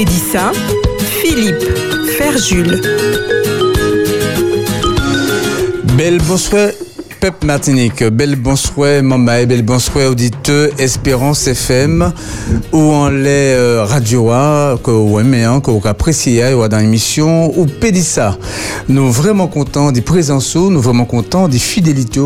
Pédissa, Philippe Ferjul. Belle bonsoir Pep Martinique, bel bonsoir maman, bel bonsoir auditeur Espérance FM ou en les euh, radio que vous aimez, hein, que vous appréciez dans l'émission ou Pédissa. Nous vraiment contents des présences, nous vraiment contents des fidélités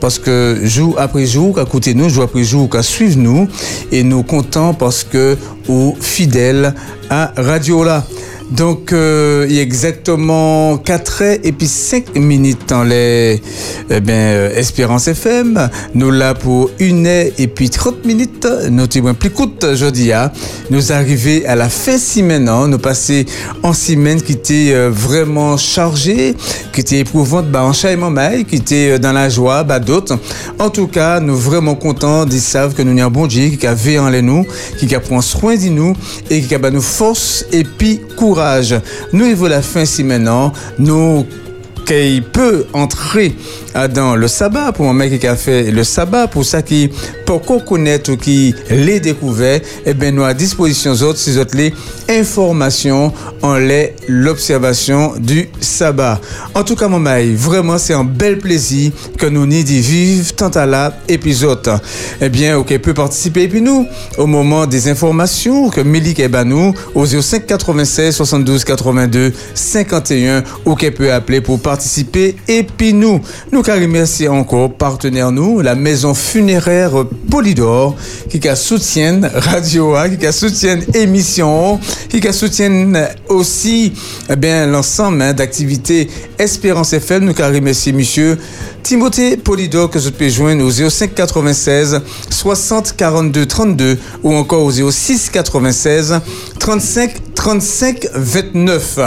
parce que jour après jour, à côté nous, jour après jour, qu'à suivre nous et nous contents parce que ou fidèles à Radio là. Donc, euh, il y a exactement 4 heures et puis 5 minutes dans les eh bien, euh, Espérance FM. Nous là pour 1 heure et puis 30 minutes. Nous sommes plus courte aujourd'hui. Hein. Nous arrivons à la fin semaine. Hein. Nous passons en semaine qui était euh, vraiment chargée, qui était éprouvante bah, en mail, qui était dans la joie, bah, d'autres. En tout cas, nous vraiment contents. Ils savent que nous avons un bon Dieu qui a veillé en nous, qui a pris soin de nous et qui a bah, nous force et puis courage nous, il la fin si maintenant, nous qu'il peut entrer dans le sabbat pour un mec qui a fait le sabbat. Pour ça qui pour qu'on connaisse ou qui les découvert et eh bien nous à disposition autres ces autres les informations en les l'observation du sabbat. En tout cas mon maï vraiment c'est un bel plaisir que nous n'y vivre tant à la épisode. Eh bien ok peut participer. Et puis nous au moment des informations que Mélik et Banou au 05 96 72 82 51 ou qu'elle peut appeler pour participer et puis nous nous car remercier encore partenaire nous, la maison funéraire Polydor, qui soutient Radio A, qui soutient émission, qui soutient aussi eh bien l'ensemble hein, d'activités Espérance FM. Nous car remercier monsieur Timothée Polydor que vous pouvez joindre au 05 96 60 42 32 ou encore au 06 96 35 35 29.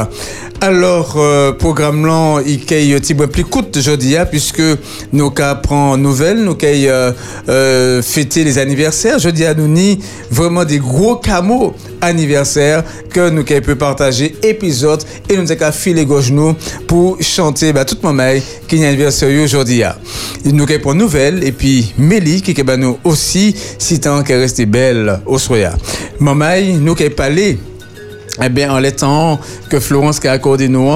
Alors, euh, programme là, il y a un plus court aujourd'hui, hein, puisque nous cas prend nouvelle, nous avons euh, euh, fêter les anniversaires. Jeudi nous ni vraiment des gros camos anniversaires que nous peut partager épisode et nous avons filer gauche nous pour chanter bah, tout le monde qui est anniversaire aujourd'hui. Hein. Nous avons pour nouvelle et puis Mélie qui est nous aussi si tant qu'elle reste belle au soya. Maman, nous avons parlé eh bien, en l'étant que Florence a accordé nous,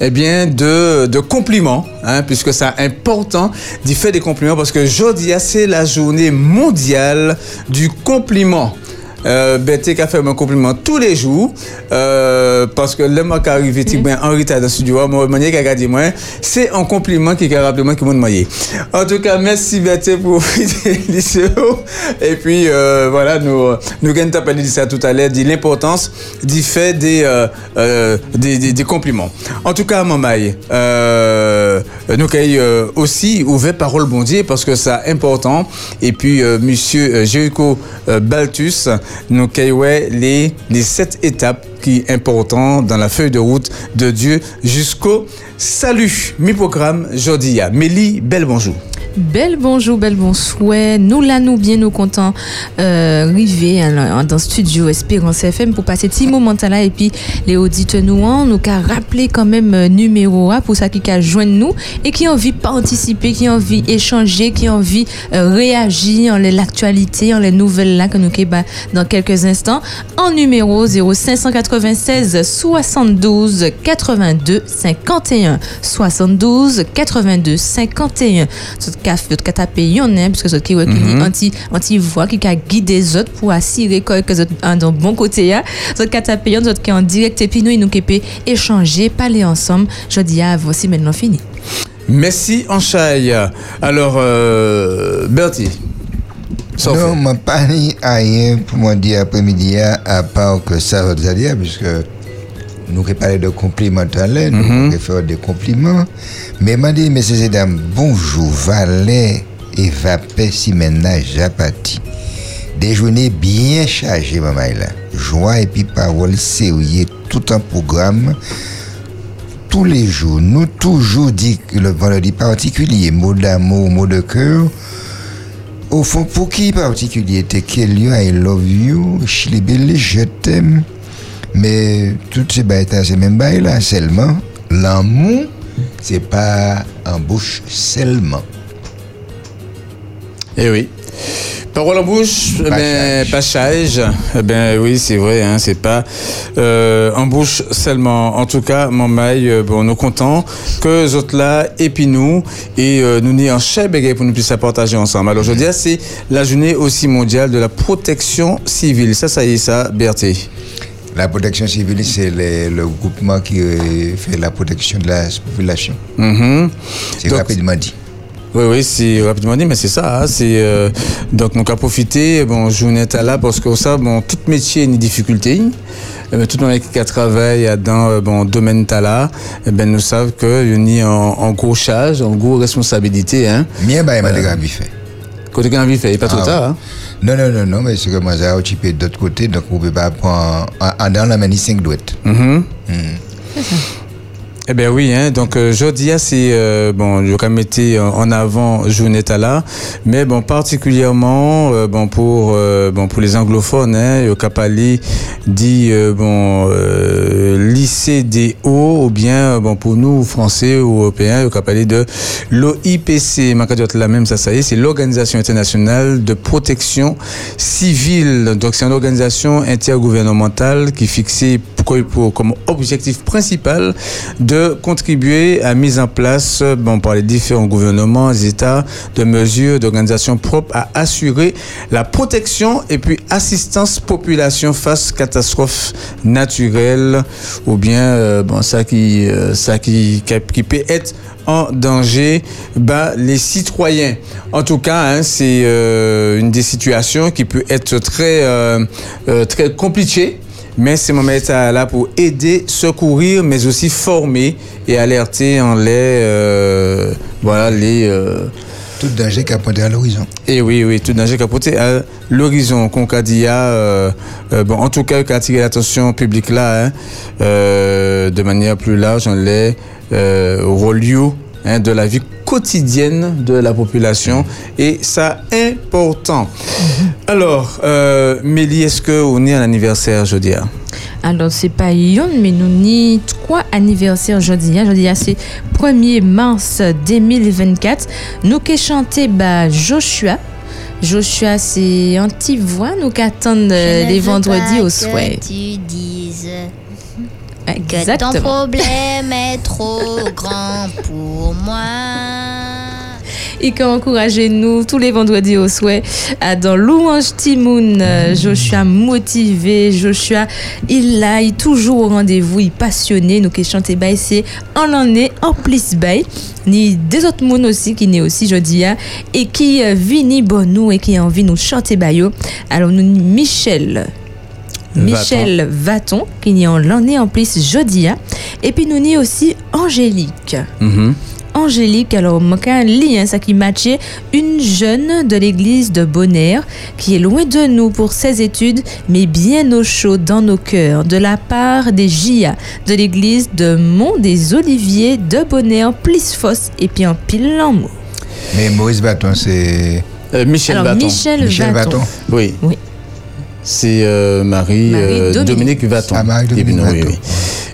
eh bien, de, de compliments, hein, puisque c'est important d'y faire des compliments, parce que aujourd'hui, c'est la journée mondiale du compliment euh, Betty qui a fait mon compliment tous les jours euh, parce que le mois qui arrive mm en retard dans le studio moi qui a dit moi c'est un compliment qui a rappelé moi qui m'a demandé. En tout cas merci Betty pour et puis euh, voilà nous nous gagnons parlé de ça tout à l'heure de l'importance d'y faire des, euh, euh, des, des, des, compliments. En tout cas Mamaï euh, nous avons aussi ouvert parole bon Dieu parce que c'est important. Et puis monsieur Jericho Baltus nous caillons les, les sept étapes qui sont importantes dans la feuille de route de Dieu jusqu'au salut. Mi programme Jodia. Mélie, bel bonjour. Bel bonjour, bel bonsoir. Nous là, nous bien, nous contents euh, arriver dans le studio Espérance FM pour passer petit moment là. Et puis les auditeurs nous ont nous qu'à rappeler quand même euh, numéro A pour ça qui a joindre nous et qui ont envie participer, qui ont envie d'échanger, qui ont envie euh, réagir en l'actualité, en les nouvelles là que nous bah, dans quelques instants. En numéro 0596 72 82 51 72 82 51 caf d'autres taper yon hein parce que qui qui anti anti voix qui a guidé les autres pour assurer que que un dans bon côté ya. D'autres taper yon d'autres qui en direct et puis nous nous qui échanger parler ensemble. Je dis à voici maintenant fini. Merci Anchaï. Alors euh, Bertie non, je n'ai pas rien pour moi dire après-midi à part que ça va dire, puisque nous avons parlé de compliments à l'heure, nous fait des compliments. Mais m'a dit, messieurs et dames, bonjour, Valet et Vapé Simena Japati. Des journées bien chargées, maman, là. Joie et puis parole sérieux, tout un programme. Tous les jours, nous toujours dit que le vendredi particulier, mot d'amour, mot de cœur. Au fond, pour qui particulier, t'es quel I love you, je t'aime. Mais toutes ces bêtes, ces mêmes bêtes là, seulement, l'amour, c'est pas en bouche seulement. Eh oui. Parole en bouche, ben, pachage. Eh ben oui, c'est vrai, hein, c'est pas euh, en bouche seulement. En tout cas, mon maille, euh, bon, nous contents que les autres là, et puis nous, et euh, nous n'y en pour nous puissions partager ensemble. Alors aujourd'hui, c'est la journée aussi mondiale de la protection civile. Ça, ça y est, ça, Berthe. La protection civile, c'est le, groupement qui fait la protection de la population. Mm-hmm. C'est rapidement dit. Oui, oui, c'est rapidement dit, mais c'est ça. Hein, c'est euh, donc nous avons profité. Bon, journée là parce que ça, bon, tout métier a une difficulté. Mais tout le monde qui travaille dans le euh, bon domaine là, eh ben nous savons que y a en, en gros charge, en gros responsabilité. Hein. Bien, bah, il m'a déjà fait. Côté fait, il pas trop ah, tard. Hein. Non, non, non, non, mais c'est que moi j'ai occupé d'autre côté, donc on peut pas prendre en, dans la manie 5 douettes. Mm C'est ça. Eh bien oui, hein, donc euh, Jodia, c'est euh, bon, je vais mettre en avant Jounetta là, mais bon particulièrement euh, bon pour euh, bon pour les anglophones, hein, Kapali dit euh, bon lycée des hauts ou bien bon pour nous français ou européens, Kapali de l'OIPC, la même ça ça y est, c'est l'organisation internationale de protection civile. Donc c'est une organisation intergouvernementale qui pour, comme objectif principal de contribuer à mise en place bon, par les différents gouvernements, États, de mesures d'organisation propres à assurer la protection et puis assistance population face catastrophes naturelles ou bien euh, bon, ça, qui, euh, ça qui, qui peut être en danger bah, les citoyens. En tout cas, hein, c'est euh, une des situations qui peut être très, très compliquée mais c'est mon métier là pour aider, secourir, mais aussi former et alerter en les, euh, voilà, les. Euh, tout danger qui a pointé à l'horizon. Et oui, oui, tout danger qui a pointé à l'horizon. Qu'on a dit, euh, euh, bon, en tout cas, qui a attiré l'attention publique là, hein, euh, de manière plus large, on les euh, relieu hein, de la vie quotidienne de la population et ça important. Mhm. Alors, euh, Mélie, est-ce que on est à l'anniversaire jeudi alors, c'est pas yon, mais nous ni trois anniversaires jeudi. Jeudi, c'est 1er mars 2024. Nous qui chanté bah, Joshua. Joshua, c'est un petit voix, nous qui attendons les vendredis au souhait. tu dises que ton problème est trop grand pour moi. Et qui encouragé nous tous les vendredis au souhait dans Louange Timoun. Euh, Joshua motivé, Joshua il a il toujours au rendez-vous, il passionné, nous qui chanter bah c'est en l'année en plus bail ni des autres moun aussi qui n'est aussi jeudi hein, et qui euh, vini bon nous et qui a envie nous chanter. Alors nous Michel Michel Vaton, qui n'est en l'année en plus jeudi. Hein. Et puis nous ni aussi Angélique. Mm-hmm. Angélique, alors un lien, ça qui matchait une jeune de l'église de Bonaire qui est loin de nous pour ses études, mais bien au chaud dans nos cœurs, de la part des GIA de l'église de Mont des Oliviers de Bonaire, Plisfos et puis en pile l'amour. Mais Maurice Baton, c'est. Euh, Michel Michel, Michel Baton. Oui. Oui. C'est euh, Marie, euh, Dominique. Vaton. Ah, Marie Dominique oui, oui.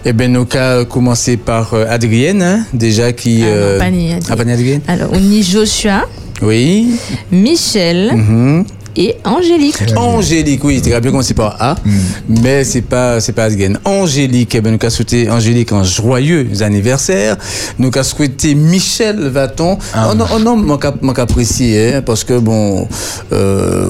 Eh bien, nous avons commencé par euh, Adrienne, hein, déjà qui. Ah, euh, ni Adrienne. Alors, on y Joshua. Oui. Michel. Mm-hmm. Et Angélique. Angélique, oui, tu as bien commencé par A, mm. mais c'est pas, c'est pas Adrienne. Angélique, eh bien, nous avons souhaité Angélique un joyeux anniversaire. Nous avons souhaité Michel Vaton. Ah. Oh non, oh non, mon apprécié, hein, parce que bon, euh,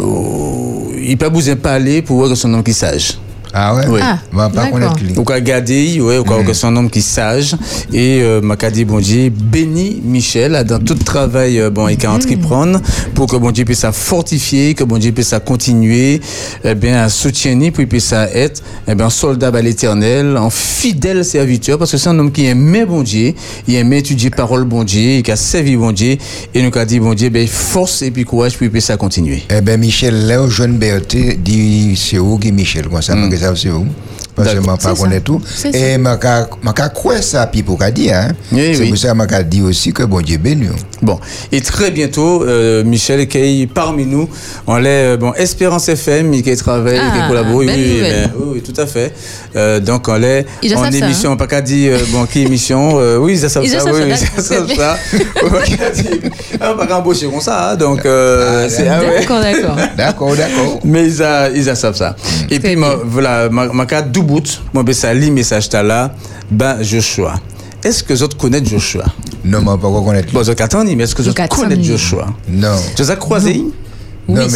il pas besoin de parler pour voir que son nom qui sage. Ah ouais? Oui. Ah, pas connaître lui. Ou regarder, ouais, ou mm. que c'est un homme qui sage. Et, euh, m'a dit, bon Dieu, béni Michel, dans tout travail, euh, bon, il a entreprendre pour que bon Dieu puisse fortifier, que bon Dieu puisse continuer, eh bien, à soutenir, puis puisse être, eh bien, soldat à l'éternel, en fidèle serviteur, parce que c'est un homme qui aimait bon Dieu, il aimait étudier parole bon Dieu, il a servi bon Dieu, et nous a dit, bon Dieu, ben, force et puis courage, puis puisse continuer. Eh ben, Michel, là, au jeune Berthe, dit, c'est où qui Michel, quoi, ça, mm. Ça, c'est où? Parce que je ne connais tout. Et je crois ça, puis pour dire. Hein. c'est pour ça que je dit aussi que bon Dieu béni. Bon, et très bientôt, euh, Michel qui est parmi nous, on l'est, euh, bon, Espérance FM, qui travaille, qui ah, collabore, oui, oui, oui, tout à fait. Euh, donc on l'est en émission, hein. pas qu'à dire, bon, qui émission, oui, ça, ça, ça, ça, oui, ça, ça, ça. On pas qu'à embaucher comme ça, hein. donc ah, c'est. Ah d'accord, d'accord. D'accord, d'accord. Mais ils, ils savent ça. Et puis, voilà, ma carte bout, moi, ben, ça lit message là, ben, Joshua. Est-ce que vous connaissez Joshua? Non, mais pas connaître. Bon, vous mais est-ce que vous connaissez Joshua? Non. Tu as croisé? Non, mais.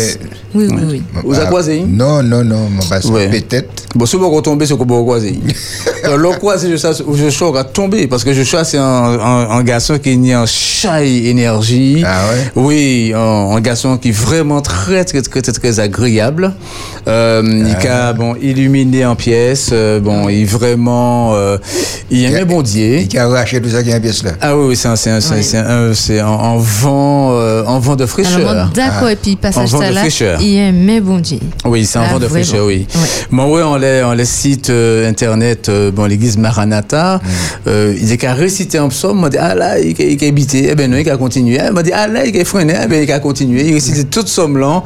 Oui, oui, oui. Vous avez croisé Non, non, non, parce que peut-être. Bon, si vous retombez sur vous croisé. Le croisé, je suis va tomber parce que je suis c'est un, garçon qui a un chai énergie. Ah ouais? Oui, un, garçon qui est vraiment très, très, très, très, très agréable. Euh, Il a, ah. bon, illuminé en pièces. Euh, bon, il vraiment. Euh, il aime bon Dieu. Il a arraché tout ça qui est en pièce là. Ah oui, oui, c'est un, c'est un, un, vent, en vent de fraîcheur. D'accord, et puis passage ça là. Il aime bon Dieu. Oui, c'est un ah, vent de fraîcheur, oui. Moi, oui, on les, on les site internet, bon, l'église Maranatha, mm. il a récité un psaume, m'a dit, ah là, il a habité, eh ben non, il a continué. Il m'a dit, ah là, il a freiné, eh ben il a continué. Il récitait toute somme là,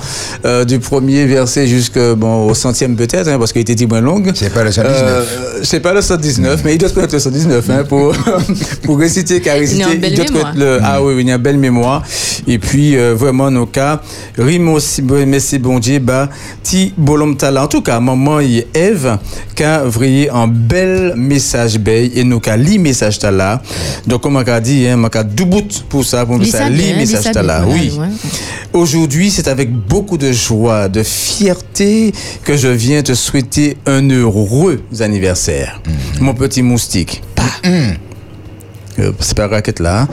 du premier verset jusqu'au bon, au centième peut-être, hein, parce qu'il était dit moins long. C'est pas le 119. Euh, c'est pas le 119, mais il doit connaître le 119 hein, pour, pour réciter, car réciter, il, doit connaître le. Ah oui, il y a une belle mémoire. Et puis, euh, vraiment, nos cas, Rimo Messi Bondier, bah, ti bolom tala. En tout cas, maman et Eve, qui a vrillé un bel message bay, et nos cas, li message tala. Donc, comme on a dit, hein, on a deux bouts pour ça, pour ça, li message tala. Oui. Aujourd'hui, c'est avec beaucoup de joie, de fierté que je viens te souhaiter un heureux anniversaire. Mm. Mon petit moustique. Mm. Euh, c'est pas raquette là. Hein.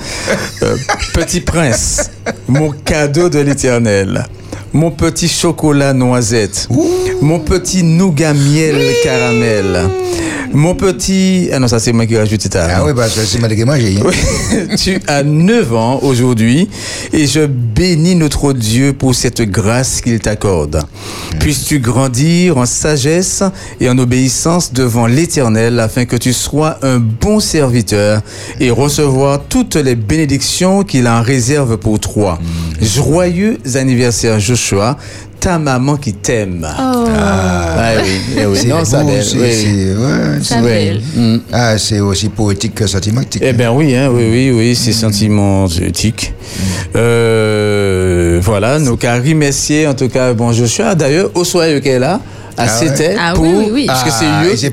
Euh, petit prince, mon cadeau de l'éternel. Mon petit chocolat noisette. Mon petit nougat miel caramel. Mon petit. Ah non, ça c'est moi qui rajoute ça. Ah oui, que c'est moi qui mangé. Hein. tu as 9 ans aujourd'hui et je bénis notre Dieu pour cette grâce qu'il t'accorde. Puisses-tu grandir en sagesse et en obéissance devant l'Éternel afin que tu sois un bon serviteur et recevoir toutes les bénédictions qu'il en réserve pour toi. Mm. Joyeux anniversaire Joshua ta maman qui t'aime. Oh. Ah, oui, eh oui. Non, ça c'est ouais, mm. Ah, c'est aussi poétique que sentimentique. Eh bien oui, hein, oui, oui, oui, c'est mm. sentimentique. Mm. Euh, voilà, donc Harry Messier, en tout cas, bon, Joshua, d'ailleurs, au soir qu'elle est là, à ah c'était ah, pour oui, oui, parce que c'est ah, lui qui,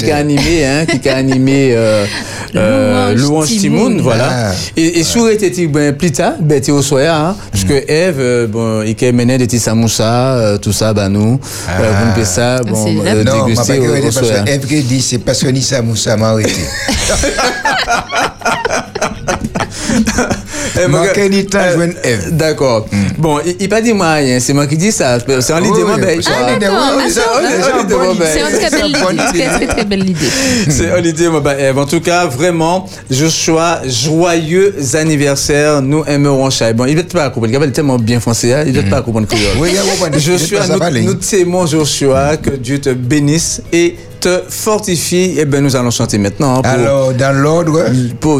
qui, a animé hein, qui a animé euh, euh, Louange Timoun voilà. Et, et sur était ben plus tard? Ben au soya hein, parce que Eve euh, bon il a mené des samoussa tout ça ben nous vous ça bon déguster au soya. Eve qui dit c'est parce que ni samoussa m'a arrêté d'accord. Hmm. Bon, il pas dit moi rien, c'est moi qui dis ça. C'est en l'idée, moi, ben. C'est une très belle idée. C'est en l'idée, moi, ben. En tout cas, vraiment, Joshua, joyeux anniversaire. Nous aimerons Chai. Bon, il ne pas comprendre. Il est tellement bien français, hein. il ne pas comprendre Joshua, nous t'aimons, Joshua, que Dieu te bénisse et te fortifie. Et ben, nous allons chanter maintenant. Alors, dans l'ordre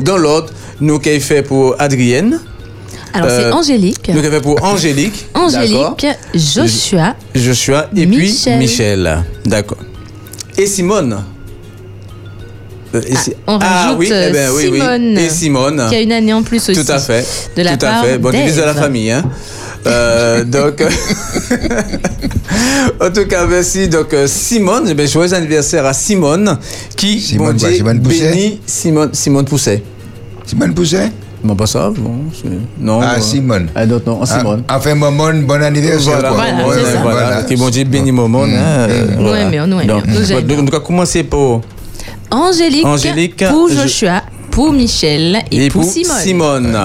Dans l'ordre nous qui fait pour Adrienne. Alors c'est euh, Angélique. Nous qui fait pour Angélique. Angélique, Joshua. Joshua et puis Michel. D'accord. Et Simone. Euh, ah, on ah, oui, eh ben, oui, Simone, oui. Et Simone. Qui a une année en plus aussi. Tout à fait. De la Tout part à fait. Bon, de la famille. Hein. Euh, donc, en tout cas, merci. Donc, Simone, ben, joyeux anniversaire à Simone qui, Simone, bon Simone bénit Simone, Simone Pousset. Simone Pousset? Bon, pas ça, bon, non. Ah, Simone. Ah, d'autres non, Simone. Ah, enfin, Momon, bon anniversaire. Voilà, voilà, voilà, ça. voilà. Qui bon Dieu béni Momon. Mm. Hein, mm. voilà. Ouais, mais nous, donc, nous donc, on va commencer pour Angélique, Angélique pour Joshua, pour Michel et, et pour, pour, Simone. Simone.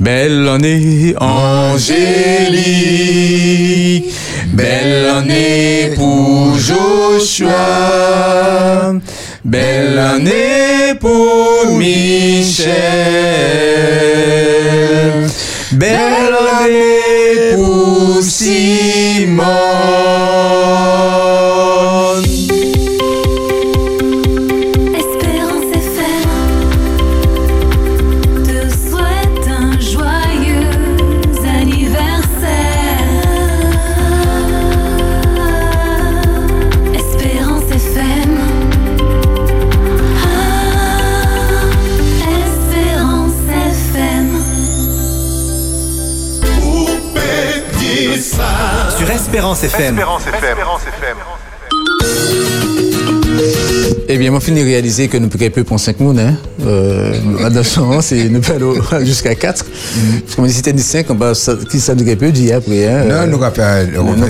Belle année, Angélique. Belle année pour Joshua. Belle année pour Michel. Belle année pour Simon. Espérance FM. Espérance FM. Eh bien, moi, fini de réaliser que nous pouvons pour 5 mois. Hein. Euh, c'est nous pouvons aller jusqu'à 4. Parce que si c'était 5, on va, qui ça nous peut dire après. Hein, non, nous allons faire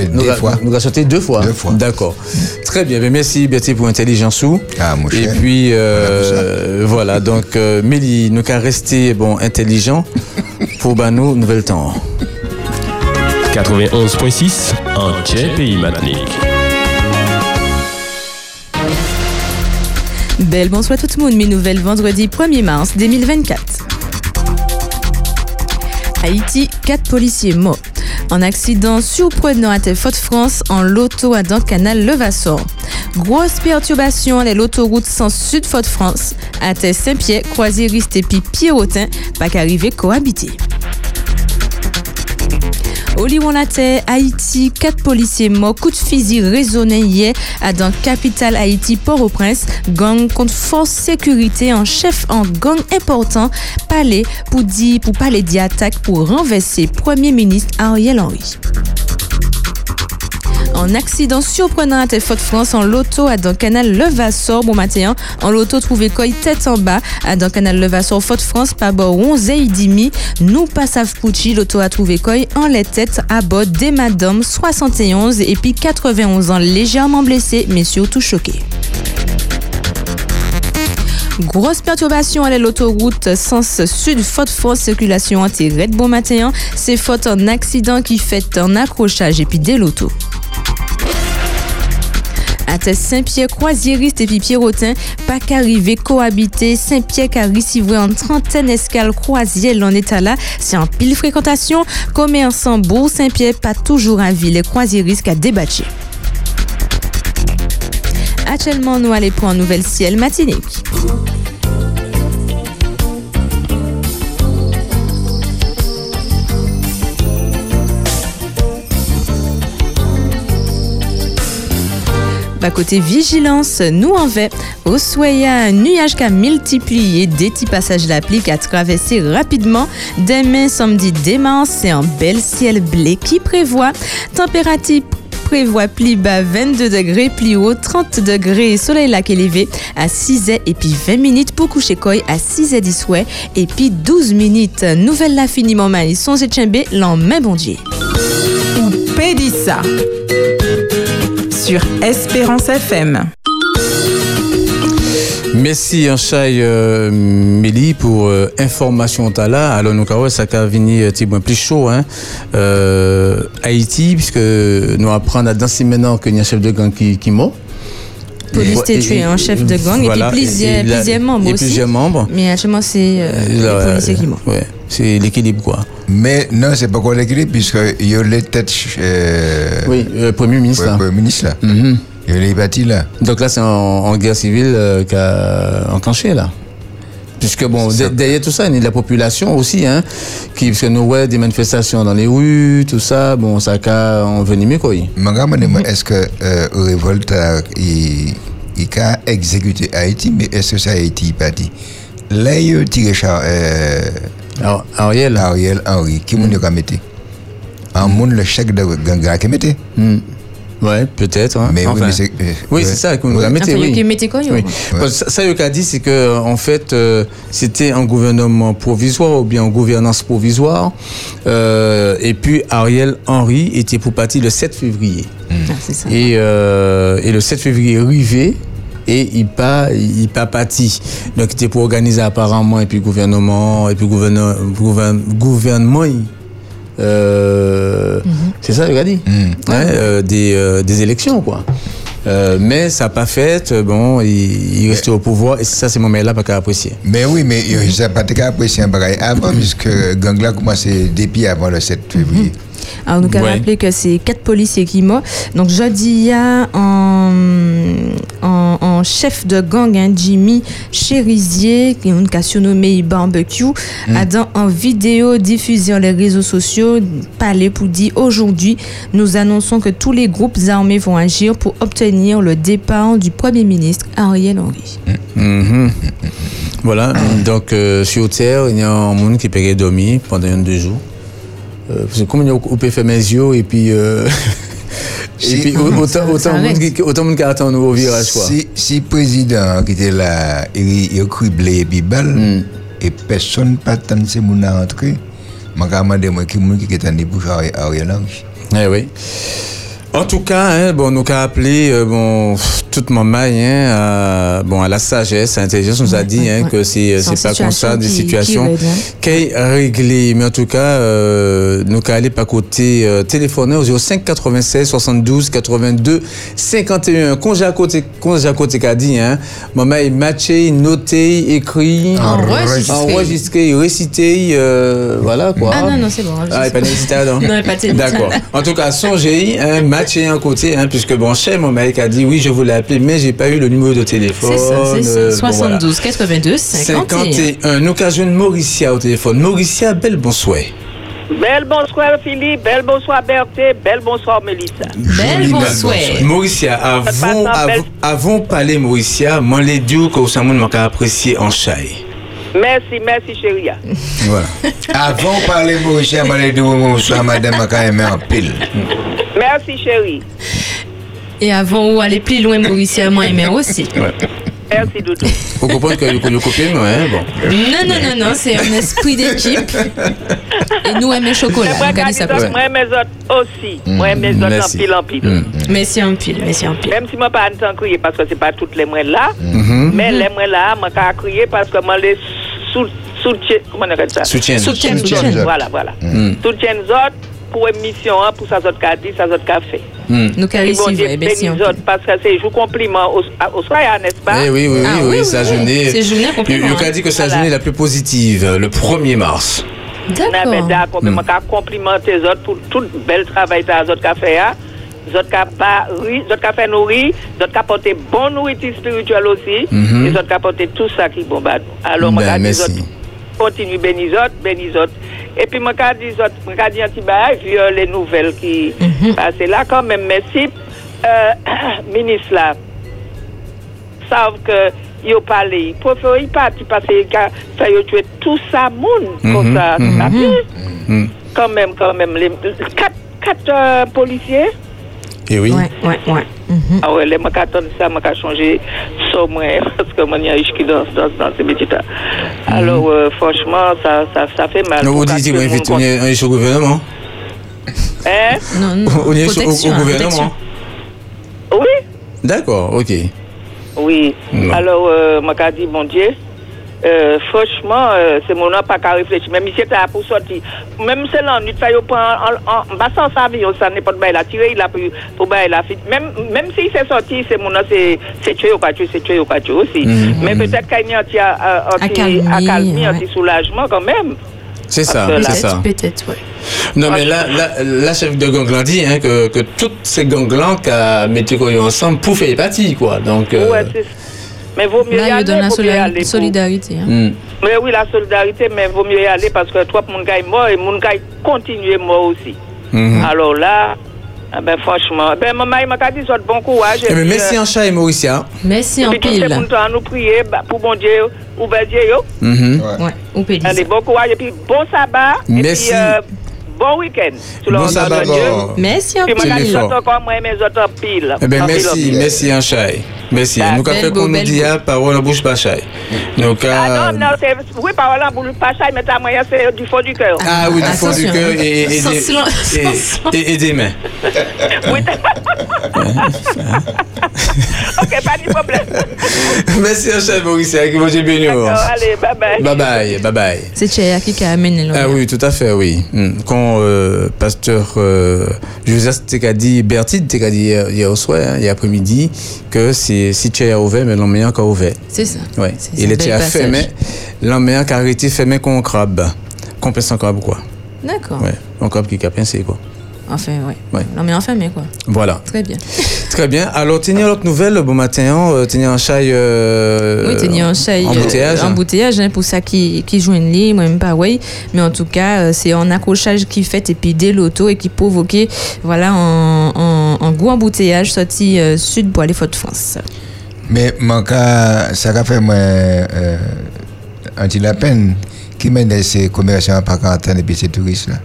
deux fois. Nous allons sauter deux fois. Deux fois. D'accord. Très bien. Merci, Bertie, pour l'intelligence. Ah, mon cher. Et puis, euh, voilà. Donc, euh, Mélie, nous allons rester bon, intelligent pour ben, nous, nouvel temps. 91.6 en Pays Matinique. Belle bonsoir tout le monde, mes nouvelles vendredi 1er mars 2024. Haïti, 4 policiers morts. En accident surprenant à Fort-France en loto à dans canal Levassor. Grosse perturbation à l'autoroute sans sud Fort-France à Saint-Pierre, croisériste et puis Pierrotin, pas qu'arriver cohabiter. Oli-Won-Latte, Haïti, quatre policiers morts, coup de fusil résonné hier à dans capitale Haïti, Port-au-Prince, gang contre force sécurité en chef en gang important, palais pour dire, pour parler d'attaque pour renverser Premier ministre Ariel Henry. En accident surprenant à Fort-France en loto à canal Levassor bon matin en loto trouvé quoi tête en bas à canal Levassor Fort-France pas bord 11 et demi. Nous passave Pucci l'auto a trouvé quoi en les têtes à bord des madame 71 et puis 91 ans légèrement blessés mais surtout choqués. Grosse perturbation à l'autoroute sens sud. Faute France circulation anti-red bon matin. C'est faute en accident qui fait un accrochage et puis des lotos à Saint-Pierre, croisieriste et Pierrotin, pas qu'arriver cohabiter Saint-Pierre qui a en trentaine escale croisière l'en état là, c'est en pile fréquentation, commerçant Bourg Saint-Pierre pas toujours à ville, les croisieristes à débattre. Actuellement, nous allons prendre un nouvel ciel matinique. Bah, côté vigilance, nous en fait. Au Soya, nuage qui a multiplié des petits passages d'appli qui a traversé rapidement. Demain, samedi, dimanche, c'est un bel ciel blé qui prévoit température prévoit plus bas 22 degrés, plus haut 30 degrés, soleil lac élevé à 6 h et puis 20 minutes pour coucher koi à 6 h 10 et puis 12 minutes. Nouvelle la finiment maïs, son chembé l'en main bon Dieu. Ou pédissa sur Espérance FM. Merci Anchaï euh, Mélie pour euh, information là. Alors nous avons ça a venu un plus chaud hein. Euh, Haïti puisque nous apprenons à danser maintenant qu'il y a un chef de gang qui, qui mort. Police est tué un chef de gang et puis plusieurs, plusieurs membres aussi. Plusieurs membres. Mais actuellement c'est euh, les policiers qui morts. Ouais, c'est l'équilibre quoi. Mais non, c'est pas quoi l'équilibre puisqu'il y a les têtes. Euh, oui, le Premier ministre. Le Premier ministre là. Mm-hmm. Il y a les bâtis là. Donc là c'est en, guerre civile euh, qu'a enclenché là. Puisque bon, derrière tout ça, il y a de la population aussi, hein, qui, parce que nous, ouais, des manifestations dans les rues, tout ça, bon, ça a envenimé quoi. Est-ce que euh, révolte il, il a exécuté Haïti, mais est-ce que ça a été parti? Là, il a tiré euh, Ariel. Ariel Henry, qui m'a mis En monde le chèque de Ganga qui mettait. Ouais, peut-être. Hein. Mais enfin, oui, c'est, euh, oui, c'est ça qu'on nous a mis. Oui. quoi, oui. Ouais. Ça, ça a dit, c'est que en fait, euh, c'était un gouvernement provisoire ou bien une gouvernance provisoire. Euh, et puis Ariel Henry était pour partir le 7 février. Ah, c'est ça. Et, euh, et le 7 février arrivé et il pas il pas parti donc il était pour organiser apparemment et puis gouvernement et puis gouvernement gouvernement euh, mhm. C'est ça, il a dit. Mhm. Euh, des, euh, des, élections, quoi. mais ça n'a pas fait, bon, il, il restait au pouvoir, et ça, c'est mon là pas qu'à apprécier. Mais oui, mais il n'a pas qu'à apprécier un bagage avant, puisque Gangla commencé depuis avant le 7 février. Alors, nous avons rappelé que c'est quatre policiers qui morts. Donc, jeudi, il y a un, chef de gang, hein, Jimmy Cherizier, qui a surnommé Barbecue, mm. a dans en vidéo diffusée sur les réseaux sociaux parlé pour dire aujourd'hui, nous annonçons que tous les groupes armés vont agir pour obtenir le départ du Premier ministre Ariel Henry. Mm. Mm-hmm. Voilà, donc euh, sur Terre, il y a un monde qui peut dormir pendant deux jours. Euh, parce que comme on peut faire mes yeux et puis euh, Et puis, autant, autant, autant de attend nous au virage, quoi. Si, si président qui était là, il, il a criblé et balle, mm. et personne pas tant ces gens à entrer, je vais demander qui est en bouche à Ariel Henry. Eh oui. En tout cas, hein, bon, nous avons appelé euh, bon, toute ma maille hein, à, bon, à la sagesse, à l'intelligence, nous a dit hein, que c'est euh, pas comme ça des situations qui est réglées. Mais en tout cas, euh, nous avons allé par côté euh, téléphoner au 05 96 72 82 51. Quand j'ai à côté, quand j'ai à côté qu'a dit, hein, maman est matché, noté, écrit, enregistré, enregistré récité, euh, voilà quoi. Ah non, non, c'est bon. Ah, il pas d'hésité, non? non, pas D'accord. En tout cas, songez, hein, matché un côté, hein, puisque bon, cher, mon mec a dit oui, je voulais appeler, mais j'ai pas eu le numéro de téléphone. C'est ça, c'est ça. 72 82 51. 51. Nous avons Mauricia au téléphone. Mauricia, belle bonsoir. Belle bonsoir Philippe, belle bonsoir Berthe, belle bonsoir Mélissa. Belle bonsoir. Mauricia, avant, avant, avant parler Mauricia, moi les deux que vous m'a apprécié en chai. Merci, merci chérie. Voilà. avant parler Mauricia, moi les deux bonsoir madame m'a aimé en pile. Merci chérie. Et avant ou aller plus loin Mauricia, moi aimé aussi. Merci, Doudou. Vous comprenez que le copine, ouais, bon. Non, non, non, non, c'est un esprit d'équipe. Et nous aimons chocolat. Moi, moi, mes autres aussi. Moi, mes autres en pile, en pile. Merci en pile, merci en pile. Même si moi, pas en crier parce que c'est pas toutes les mois là. Mais les mois là, moi, pas crier parce que moi, les soutien, comment on appelle ça? Soutien. Soutien, Voilà, voilà. Soutien autres pour émission, pour ça, autres qu'a dit, ça, autres qu'a fait. Nous qualifions, merci. Parce que c'est jour compliment au, au soir, n'est-ce pas? Eh oui, oui, Ah, oui, oui, oui, sa oui. journée. C'est journée compliment, a dit que c'est la Voilà. journée la plus positive, le 1er mars. Mais d'accord, mais je complimenter les autres pour tout le bel travail que les autres ont fait. hein. Les autres ont pas ri, les autres ont fait nourrir, les autres ont apporté bonne nourriture spirituelle aussi, Mhm. les autres ont apporté tout ça qui est bon. bah, Alors, merci. Continue les autres. Et puis, je dis les autres, je petit bail, vu les nouvelles qui passent là quand même. Merci, euh, ministre là, savent que ils ont parlé. Ils préfèrent pas parce que ça a tué tout ça, monde, comme Mhm, ça. mhm. Mm. Quand même, quand même. Les, quatre quatre euh, policiers. Et oui. Ouais, ouais, ouais. Mhm. Ah ouais, les m'a ça, m'a changé ça moi parce que moi il y a qui dans dans dans ces métiers là. Alors euh, franchement ça ça ça fait mal. Non, vous dites que qu'on tout le invite monde on est au gouvernement. Hein? Non, non. On est au- hein, gouvernement. Oui. D'accord, ok. Oui. Non. Alors euh, m'a dit bon Dieu euh, franchement, euh, c'est mon nom pas qu'à réfléchir. Même si c'était pour sortir, même c'est l'ennui, ça y prend en, en, en basant sa vie, ça n'est pas de bail la tirer, il a pu pour bail la fille. Même, même s'il s'est sorti, c'est mon nom, c'est, c'est tué ou pas tué, c'est tué ou pas tué aussi. Mhm. Mais peut-être qu'il y a un petit, un petit, Accalmie, un petit soulagement quand même. C'est ça, Parce c'est là- ça. Peut-être, ouais. Non, mais là, là, la chef de gang dit hein, que, que toutes ces gangs-là qu'a mis ensemble pour faire partie, quoi. Donc, euh, Ouais, c'est, mais vaut mieux y Là, il aller. donne la vaut mieux y soli- aller pour- solidarité. hein. hmm. Mais oui, la solidarité, mais vaut mieux y aller parce que toi, mon gars est mort et mon gars continue mort aussi. Mhm. Alors là, ah ben franchement, ben maman, il m'a dit soit bon courage. Eh bien, merci en chat et Mauricia. Merci Et en puis tout le pile. monde à nous prier bah, pour bon Dieu, ouvert Dieu. yo. Mhm. Ouais, on peut dire Allez, bon courage et puis bon sabbat. Merci. Et puis euh, bon week-end. Bon sabbat. Merci en autres en pile. Eh bien, En en merci, merci en chat. Merci. Bah, nous, belle fait nous beau. ah, parole en bouche pas. Donc, Ah non, non, c'est, oui, par là, pour le pachat, mais ta moyen, c'est du fond du cœur. Ah oui, du fond du cœur hein. et, des- mains. Oui. ok, pas de problème. Merci en moi j'ai béni. D'accord, allez, bye bye. Bye bye, bye bye. C'est Tchéa qui a amené le Ah oui, tout à fait, oui. Hmm. Quand euh, pasteur euh, Joseph t'a dit, Bertide t'a dit hier, hier au soir, hein, hier après-midi, que si, si tu es ouvert, mais l'homme encore ouvert. C'est ça. Ouais. C'est Il un était à fermé, l'homme a arrêté fermé qu'on crabe. Qu'on pense en crabe, quoi. D'accord. Ouais. Un crabe qui a pincé, quoi. Enfin, ouais. Ouais. Non, mais enfin, mais quoi. Voilà. Très bien. Très bien. Alors, tenir l'autre nouvelle, bon matin, euh, tenir un chai. Euh, oui, tenir un chai. euh, Embouteillage. embouteillage, hein, pour ça qui, qui joue une ligne, moi-même pas, oui. Mais en tout cas, euh, c'est un accrochage qui fait et puis dès l'auto et qui provoquait, voilà, un, un, un gros embouteillage sorti euh, sud pour aller Fort-de-France. Mais mon cas, ça a fait moi euh, un petit la peine qui mène ces commerçants par quarantaine et puis ces touristes là.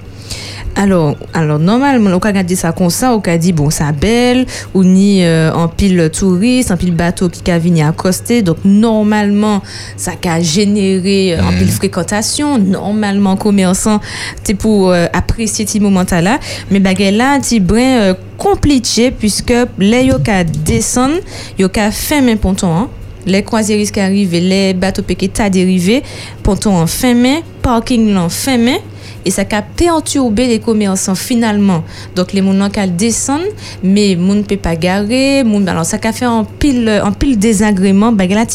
Alors, alors normalement, on a dit ça comme ça, on a dit bon, ça belle, ou ni euh, en pile touriste, en pile bateau qui a venu accoster. Donc normalement, ça a généré euh, en pile mm. fréquentation. Normalement, commerçant, c'est pour euh, apprécier ce moment-là. Mais baguette là, c'est brin compliqué puisque les yoka descendent, yoka fin main ponton. Hein. Les croisières qui arrivent, les bateaux qui sont dérivés, ponton en fin main, parking en fin main et ça a perturbé les commerçants finalement. Donc les gens qui descendent, mais ne peut pas garer, moun alors ça a fait un pile un pile désagrément, bah là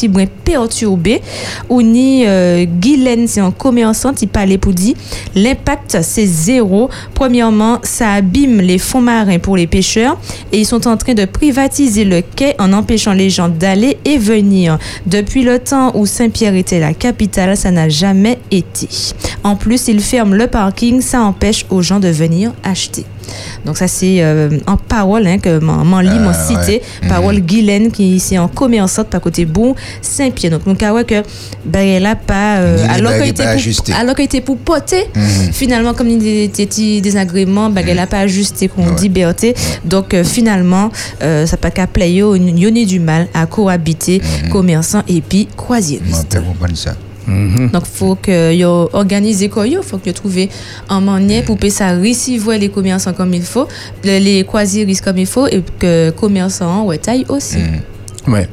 perturbé ou ni euh, Guylaine c'est un commerçant qui parlait pour dire l'impact c'est zéro. Premièrement, ça abîme les fonds marins pour les pêcheurs et ils sont en train de privatiser le quai en empêchant les gens d'aller et venir. Depuis le temps où Saint-Pierre était la capitale, ça n'a jamais été. En plus, ils ferment le parking, ça empêche aux gens de venir acheter. Donc ça c'est euh, en parole hein, que mon lit m'a ah, cité, parole mhm. Guylaine qui est en commerçante par côté bon Saint-Pierre. Donc nous avons que ben elle a pas euh, alors qu'elle était pour alors qu'elle était pour poter mhm. finalement comme il était désagrément ben elle a pas ajusté qu'on liberté. Donc euh, finalement ça pas qu'à player on du mal à cohabiter mhm. commerçant et puis Mhm. Donc, il faut que vous organisez quoi, il faut que vous trouviez un moyen pour que ça recevoir les commerçants comme il faut, les croisiéristes comme il faut, et que les commerçants, ouais, taille aussi. Ouais.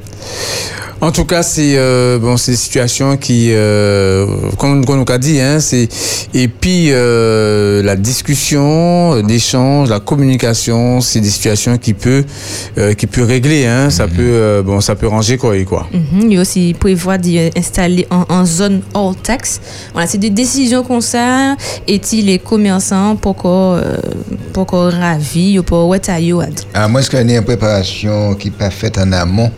En tout cas, c'est euh, bon, c'est des situations qui, euh, comme, on nous a dit, hein, c'est et puis euh, la discussion, l'échange, la communication, c'est des situations qui peut euh, qui peut régler, hein, ça mhm. peut euh, bon, ça peut ranger quoi et quoi. Il y a aussi prévoir d'installer en, en, zone hors taxe. Voilà, c'est des décisions comme ça et les commerçants pour qu'on pour qu'on ravi ou pour ouais Ah, moi, est-ce qu'il y a une préparation qui peut faite en amont?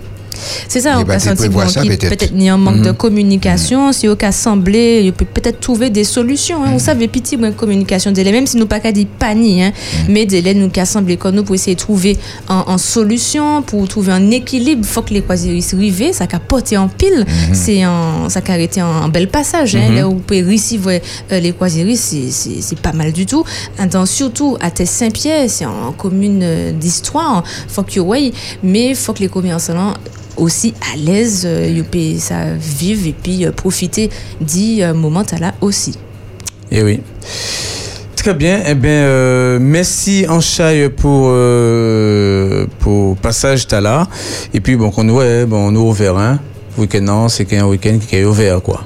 C'est ça, on peut sentir peut-être il y a un manque de mhm. communication. Si au cas semblé, il peut peut-être trouver des solutions. On mhm. savait petit une communication délai, même si nous pas qu'à dire panique, hein. Mhm. mais délai nous qu'à sembler comme nous pour essayer de trouver en solution, pour trouver un équilibre. Il faut que les croisiéristes rivent, ça a porté en pile, c'est un, ça a arrêté un, bel passage. Hein. Là où vous pouvez recevoir euh, les croisiéristes, c'est pas mal du tout. Surtout à Saint-Pierre, c'est en commune euh, d'histoire. Faut que mais il faut que les commerçants aussi à l'aise, euh, ça vivre et puis euh, profiter du euh, moment là aussi. Et eh oui. Très bien. Eh bien, euh, merci Anchaille pour pour passage là. Et puis bon, qu'on ouais, bon, nous ouvert hein. Week-end, c'est qu'un week-end qui est ouvert quoi.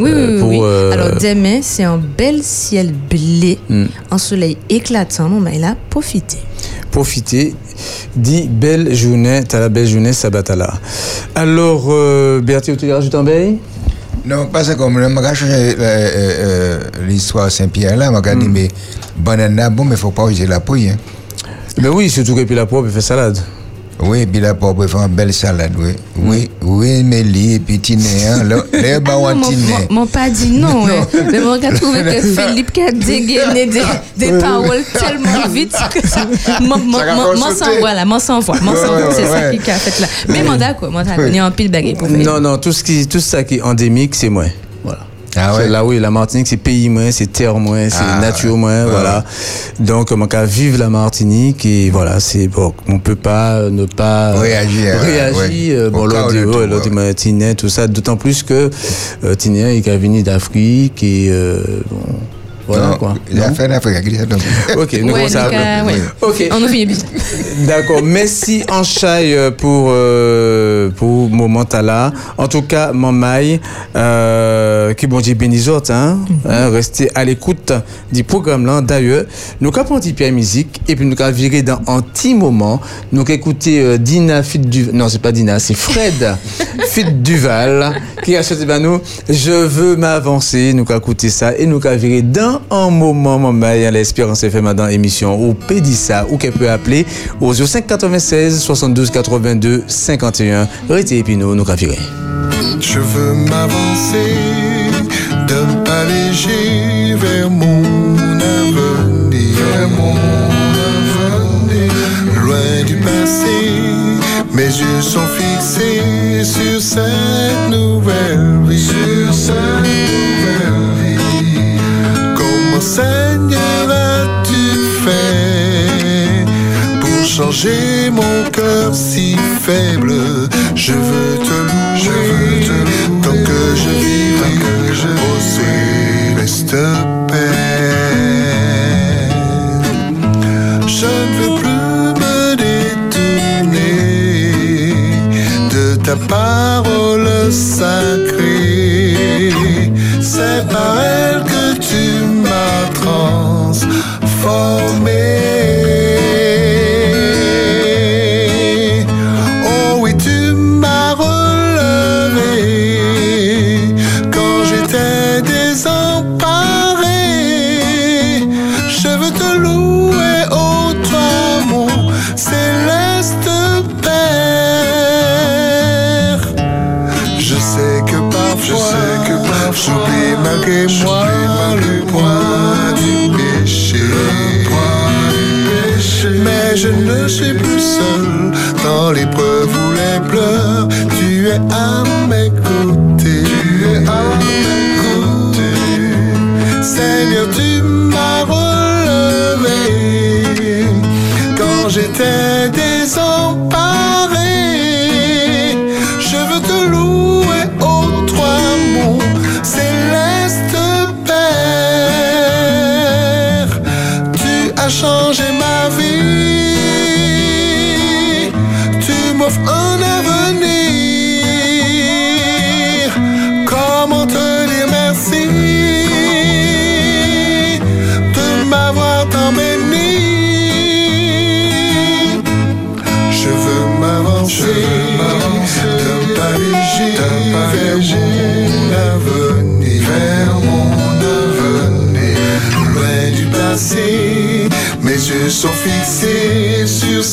Oui, oui, oui. Alors demain, c'est un bel ciel blé, hmm. un soleil éclatant. On va là profiter. Profiter dit belle journée, t'as la belle journée, sabatala. Alors, euh, Bertie, tu rajoutes un bail Non, parce que comme je vais changer euh, euh, l'histoire Saint-Pierre là, je dit, hmm. mais banane, bon, mais il ne faut pas user la pouille. Hein. Mais oui, surtout que puis la il fait salade. Oui, puis là, pour faire une belle salade, oui. Oui, oui, mais et puis Tiné, hein. Les bawans Tiné. Mon pas dit non, hein. Mais mon gars trouvé que Philippe qui a dégainé des, des paroles tellement vite que ça. M'en s'envoie là, m'en s'envoie. M'en s'envoie, c'est ça qui a fait là. Mais mon d'accord, mon d'accord, y a un pile baguette pour faire. Non, non, tout, ce qui, tout ça qui est endémique, c'est moi. Ah ouais. Là, oui, la Martinique, c'est pays moins, c'est terre moins, c'est ah, nature moins, voilà. Donc, on peut vivre la Martinique et voilà, c'est bon, on peut pas ne pas réagir. Réagir, euh, bon, l'autre, l'autre, tout ça, d'autant plus que euh, Tiné, il est venu d'Afrique et euh, bon, voilà non, quoi. Il a fait Ok, nous ouais, ça. Ouais. Ok. On nous finit D'accord. Merci Anchaï euh, pour euh, pour moment là. En tout cas, Mamaï, euh, qui bon dit bénisot, hein, mm -hmm. hein, restez à l'écoute du programme là. D'ailleurs, nous avons un petit musique et puis nous avons viré dans un petit moment. Nous avons écouté euh, Dina Fit du, non c'est pas Dina, c'est Fred Fit Duval qui a chanté ben nous. Je veux m'avancer. Nous avons écouté ça et nous avons viré dans un moment, maman, il y a l'espérance FM dans l'émission ou Pédissa ou qu'elle peut appeler au 05 96 72 82 51. Restez Epino, nous gravirons. Je veux m'avancer d'un pas léger vers mon avenir, vers mon avenir, loin du passé. Mes yeux sont fixés sur cette nouvelle vie, sur cette nouvelle vie enseigne vas-tu faire pour changer mon cœur si faible Je veux te louer, je veux te louer. Tant que je vivrai, que je oh, céleste Je ne veux plus me détourner de ta parole sacrée. C'est par elle que for me.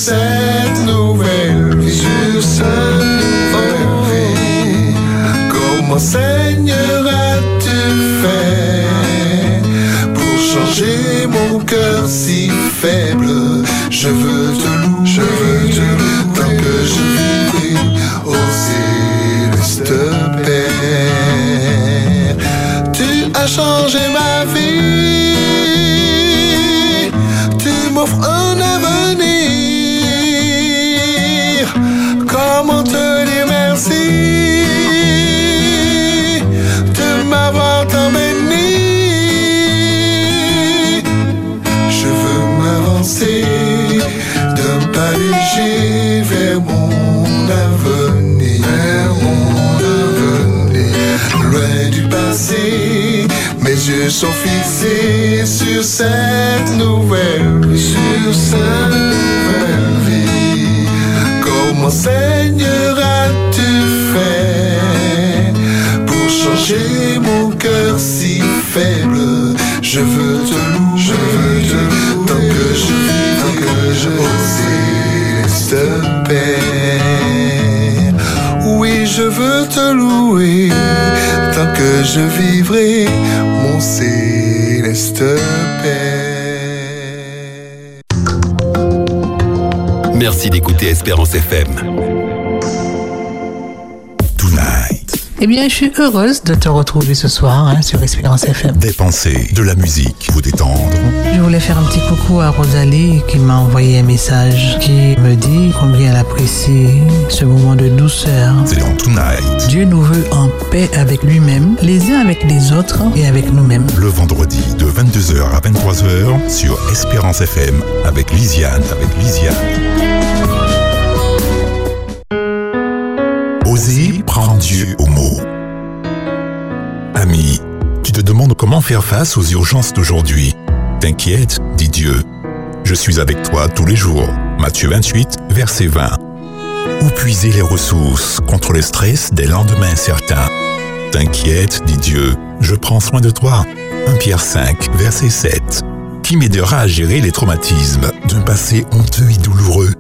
Cette nouvelle vie. Sur cette nouvelle vie. Comment Seigneur as-tu fait pour changer mon cœur si faible? Je veux te yeux sont fixés sur cette nouvelle vie, sur cette nouvelle vie. Comment Seigneur as-tu fait pour changer mon cœur si faible? Je veux te louer, je veux te louer tant que je vis, tant que je au céleste Père. Oui, je veux te louer tant que je vivrai céleste Père. Merci d'écouter Espérance FM. Eh bien, je suis heureuse de te retrouver ce soir hein, sur Espérance FM. Des pensées, de la musique, vous détendre. Je voulais faire un petit coucou à Rosalie qui m'a envoyé un message qui me dit combien elle apprécie ce moment de douceur. C'est dans Tonight. Dieu nous veut en paix avec lui-même, les uns avec les autres et avec nous-mêmes. Le vendredi de 22h à 23h sur Espérance FM avec Lisiane, avec Lisiane. Oser prendre Dieu au comment faire face aux urgences d'aujourd'hui. T'inquiète, dit Dieu. Je suis avec toi tous les jours. Matthieu 28, verset 20. Où puiser les ressources contre le stress des lendemains incertains T'inquiète, dit Dieu, je prends soin de toi. 1 Pierre 5, verset 7. Qui m'aidera à gérer les traumatismes d'un passé honteux et douloureux?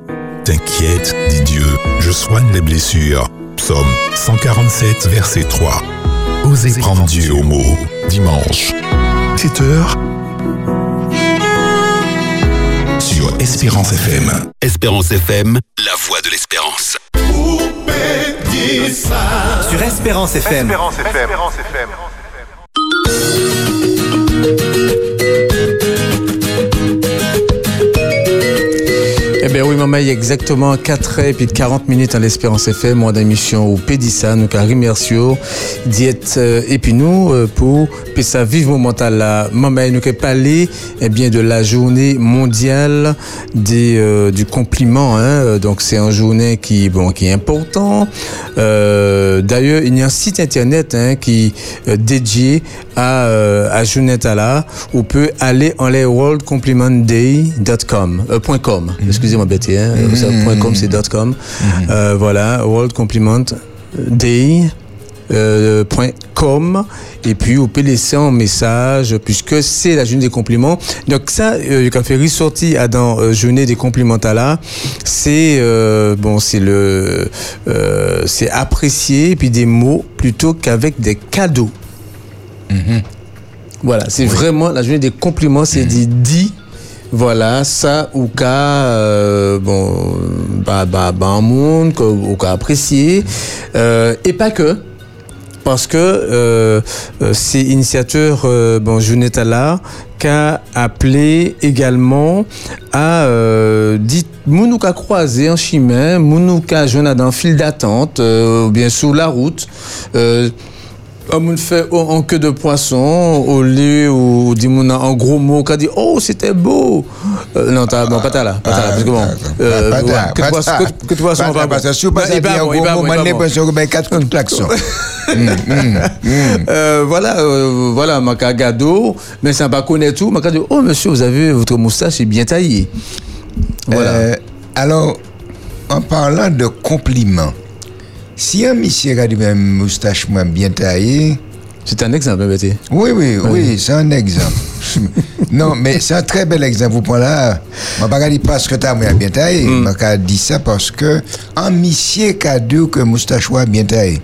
T'inquiète, dit Dieu, je soigne les blessures. Psaume 147, verset 3. Osez prendre Dieu au mot. Dimanche, 7 heures. Sur Espérance FM. Espérance FM, la voix de l'espérance. Sur Espérance FM. Espérance FM. Espérance FM. Oui, moment, il y a exactement 4 et puis 40 minutes à l'Espérance FM, moi d'émission au Pédissa, nous car remercions diète euh, et puis nous euh, pour puis ça vive moment là. Maman, nous avons parlé eh bien de la journée mondiale des, euh, du compliment. Hein. Donc c'est une journée qui bon qui est important. D'ailleurs, il y a un site internet hein, qui est dédié à à journée là. On peut aller en les worldcomplimentday.com .com. Mhm. Excusez-moi Mhm. .com c'est .com. Mhm. voilà, World Compliment Day. Euh, .com et puis vous pouvez laisser un message puisque c'est la journée des compliments donc ça euh, fait ressortir à dans euh, journée des compliments là c'est euh, bon c'est le euh, c'est apprécié et puis des mots plutôt qu'avec des cadeaux mm-hmm. voilà c'est vraiment la journée des compliments c'est dit dit voilà, ça, ou qu'à, euh, bon, bah, bah, bah, un monde, ou qu'à apprécier, euh, et pas que, parce que euh, euh, c'est initiateur euh, bon Junetala qui a appelé également à euh, dit Mounouka croisé en chemin, Mounouka jeune dans fil d'attente ou bien sous la route. Euh, on fait en queue de poisson au lieu ou dit en gros mot qui dit oh c'était beau. Euh, non t'as bon pas là pas là parce que bon euh, que poisson que poisson pas parce que si vous passez bien gros mot moi l'impression que ben quatre coups de klaxon. Voilà euh, voilà ma gado mais ça pas connaître tout. M'a dit oh monsieur vous avez votre moustache est bien taillée. Voilà. Alors en parlant de compliments si un monsieur a une moustache bien taillée. C'est un exemple, Betty. Oui, oui, oui, c'est un exemple. non, mais c'est un très bel exemple. Vous prenez là, je ne pas dire parce que tu as bien taillé. Je mm. dit ça parce que un monsieur qui a dit que moustache bien taillé.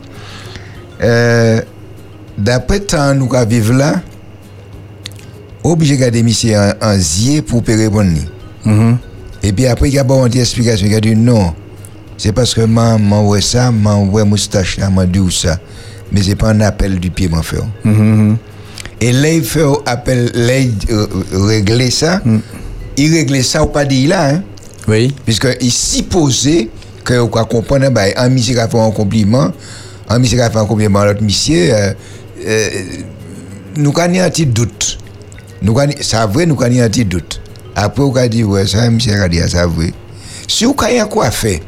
Euh, D'après temps, nous qui vivons là, obligé de garder monsieur en, en zier pour payer bon mm-hmm. Et puis après, il y a une explication. Il a dit non c'est parce que moi, moi, ça, moi, ouais, moustache, moi, dit ça. Mais c'est pas un appel du pied, mon frère. Mm-hmm. Et là, il fait appel, là, il euh, régler ça. Mm. Il règle ça ou pas dit là, hein. Oui. Puisque il supposait que, vous comprenez, bah, un monsieur a fait un compliment, un monsieur a fait un compliment à l'autre monsieur, euh, euh, nous avons un petit doute. Nous ça vrai, nous avons un petit doute. Après, on a dit, ouais, ça, monsieur a dit, ça vrai. Si vous avez quoi faire,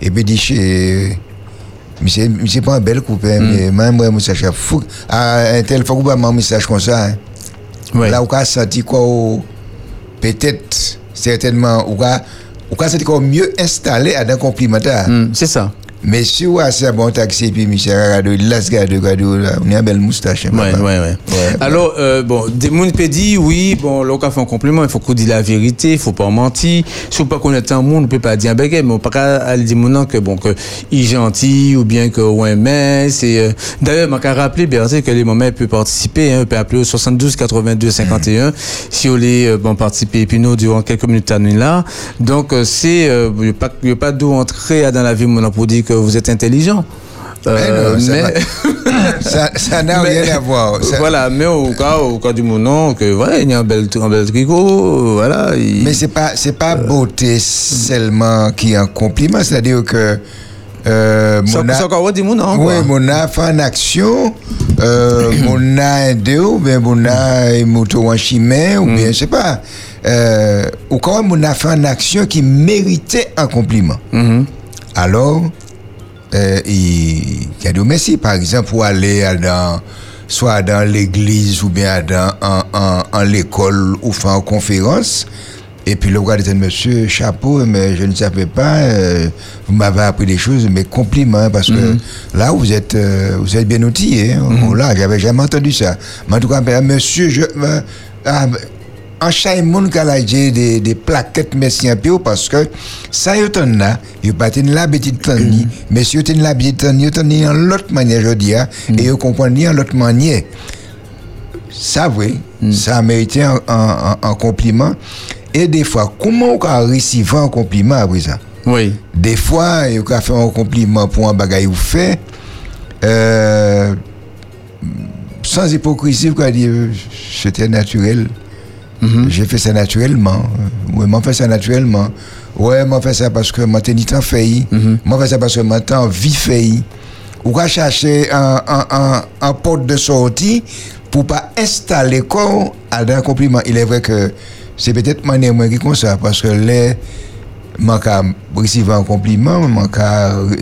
et puis dit monsieur pas un bel coupé mm. mais même moi message fou à un tel faut pas un message comme ça hein. ouais. là on a senti quoi peut-être certainement on a on a senti quoi mieux installé mais si vous avez un bon taxi, puis Michel Rado, gado, gado, on a une belle moustache. Ouais, ouais, ouais, ouais. Alors, euh, bon, des gens peuvent dire, oui, bon, l'on fait un compliment, il faut qu'on dise la vérité, il faut pas mentir. Si on pas connaître un monde, on peut pas dire un bagage, mais on peut pas dire que, bon, que, il est gentil, ou bien que, ouais, mais, c'est, euh, d'ailleurs, on peut rappeler, bien sûr, que les moments peuvent participer, hein, on peut appeler au 72 82 51, si vous voulez, euh, bon, participer, et puis nous, durant quelques minutes à nous là. Donc, euh, c'est, il n'y a pas, y a pas d'où entrer dans la vie, mon pour dire que vous êtes intelligent. Euh, mais, ça n'a rien à voir. Voilà, mais au cas, au cas du moment, que voilà, il y a un bel, un bel tricot, voilà. Mais c'est pas, c'est pas beauté seulement qui est un compliment, c'est-à-dire que. Euh, mon ça encore dit mon Oui, mon a fait une action, euh, mon a aidé, ou bien mon a moto en chimie, ou bien, je sais pas. Euh, ou quand même, on a fait une action qui méritait un compliment. Mm-hmm. Alors, euh, il y a des merci, par exemple, pour aller dans, soit dans l'église ou bien dans, en, en, l'école ou faire une conférence. Et puis le roi dit, monsieur, chapeau, mais je ne savais pas, euh, vous m'avez appris des choses, mais compliments, parce que mhm. là, vous êtes, euh, vous êtes bien outillé. Hein, mm -hmm. Là, j'avais jamais entendu ça. Mais en tout cas, monsieur, je, ah, en chaque monde qui a des, des plaquettes merci un peu parce que ça y est là il pas une l'habitude de mm. vous avez l'habitude de tenir en l'autre manière je dis hein, mm. l'autre manière ça oui mm. ça a mérité un, un, un, compliment et des fois comment on a reçu un compliment après ça oui des fois on a fait un compliment pour un bagage vous fait euh, sans hypocrisie vous dire c'était naturel Mhm. J'ai fait ça naturellement. Oui, m'en fait ça naturellement. Ouais, moi fais ça parce que moi t'es en fait. Moi fais ça parce que maintenant vie fait. Ou va chercher un, un, un, un porte de sortie pour pas installer quoi à un compliment. Il est vrai que c'est peut-être manière moi qui comme ça parce que les moi recevoir un compliment,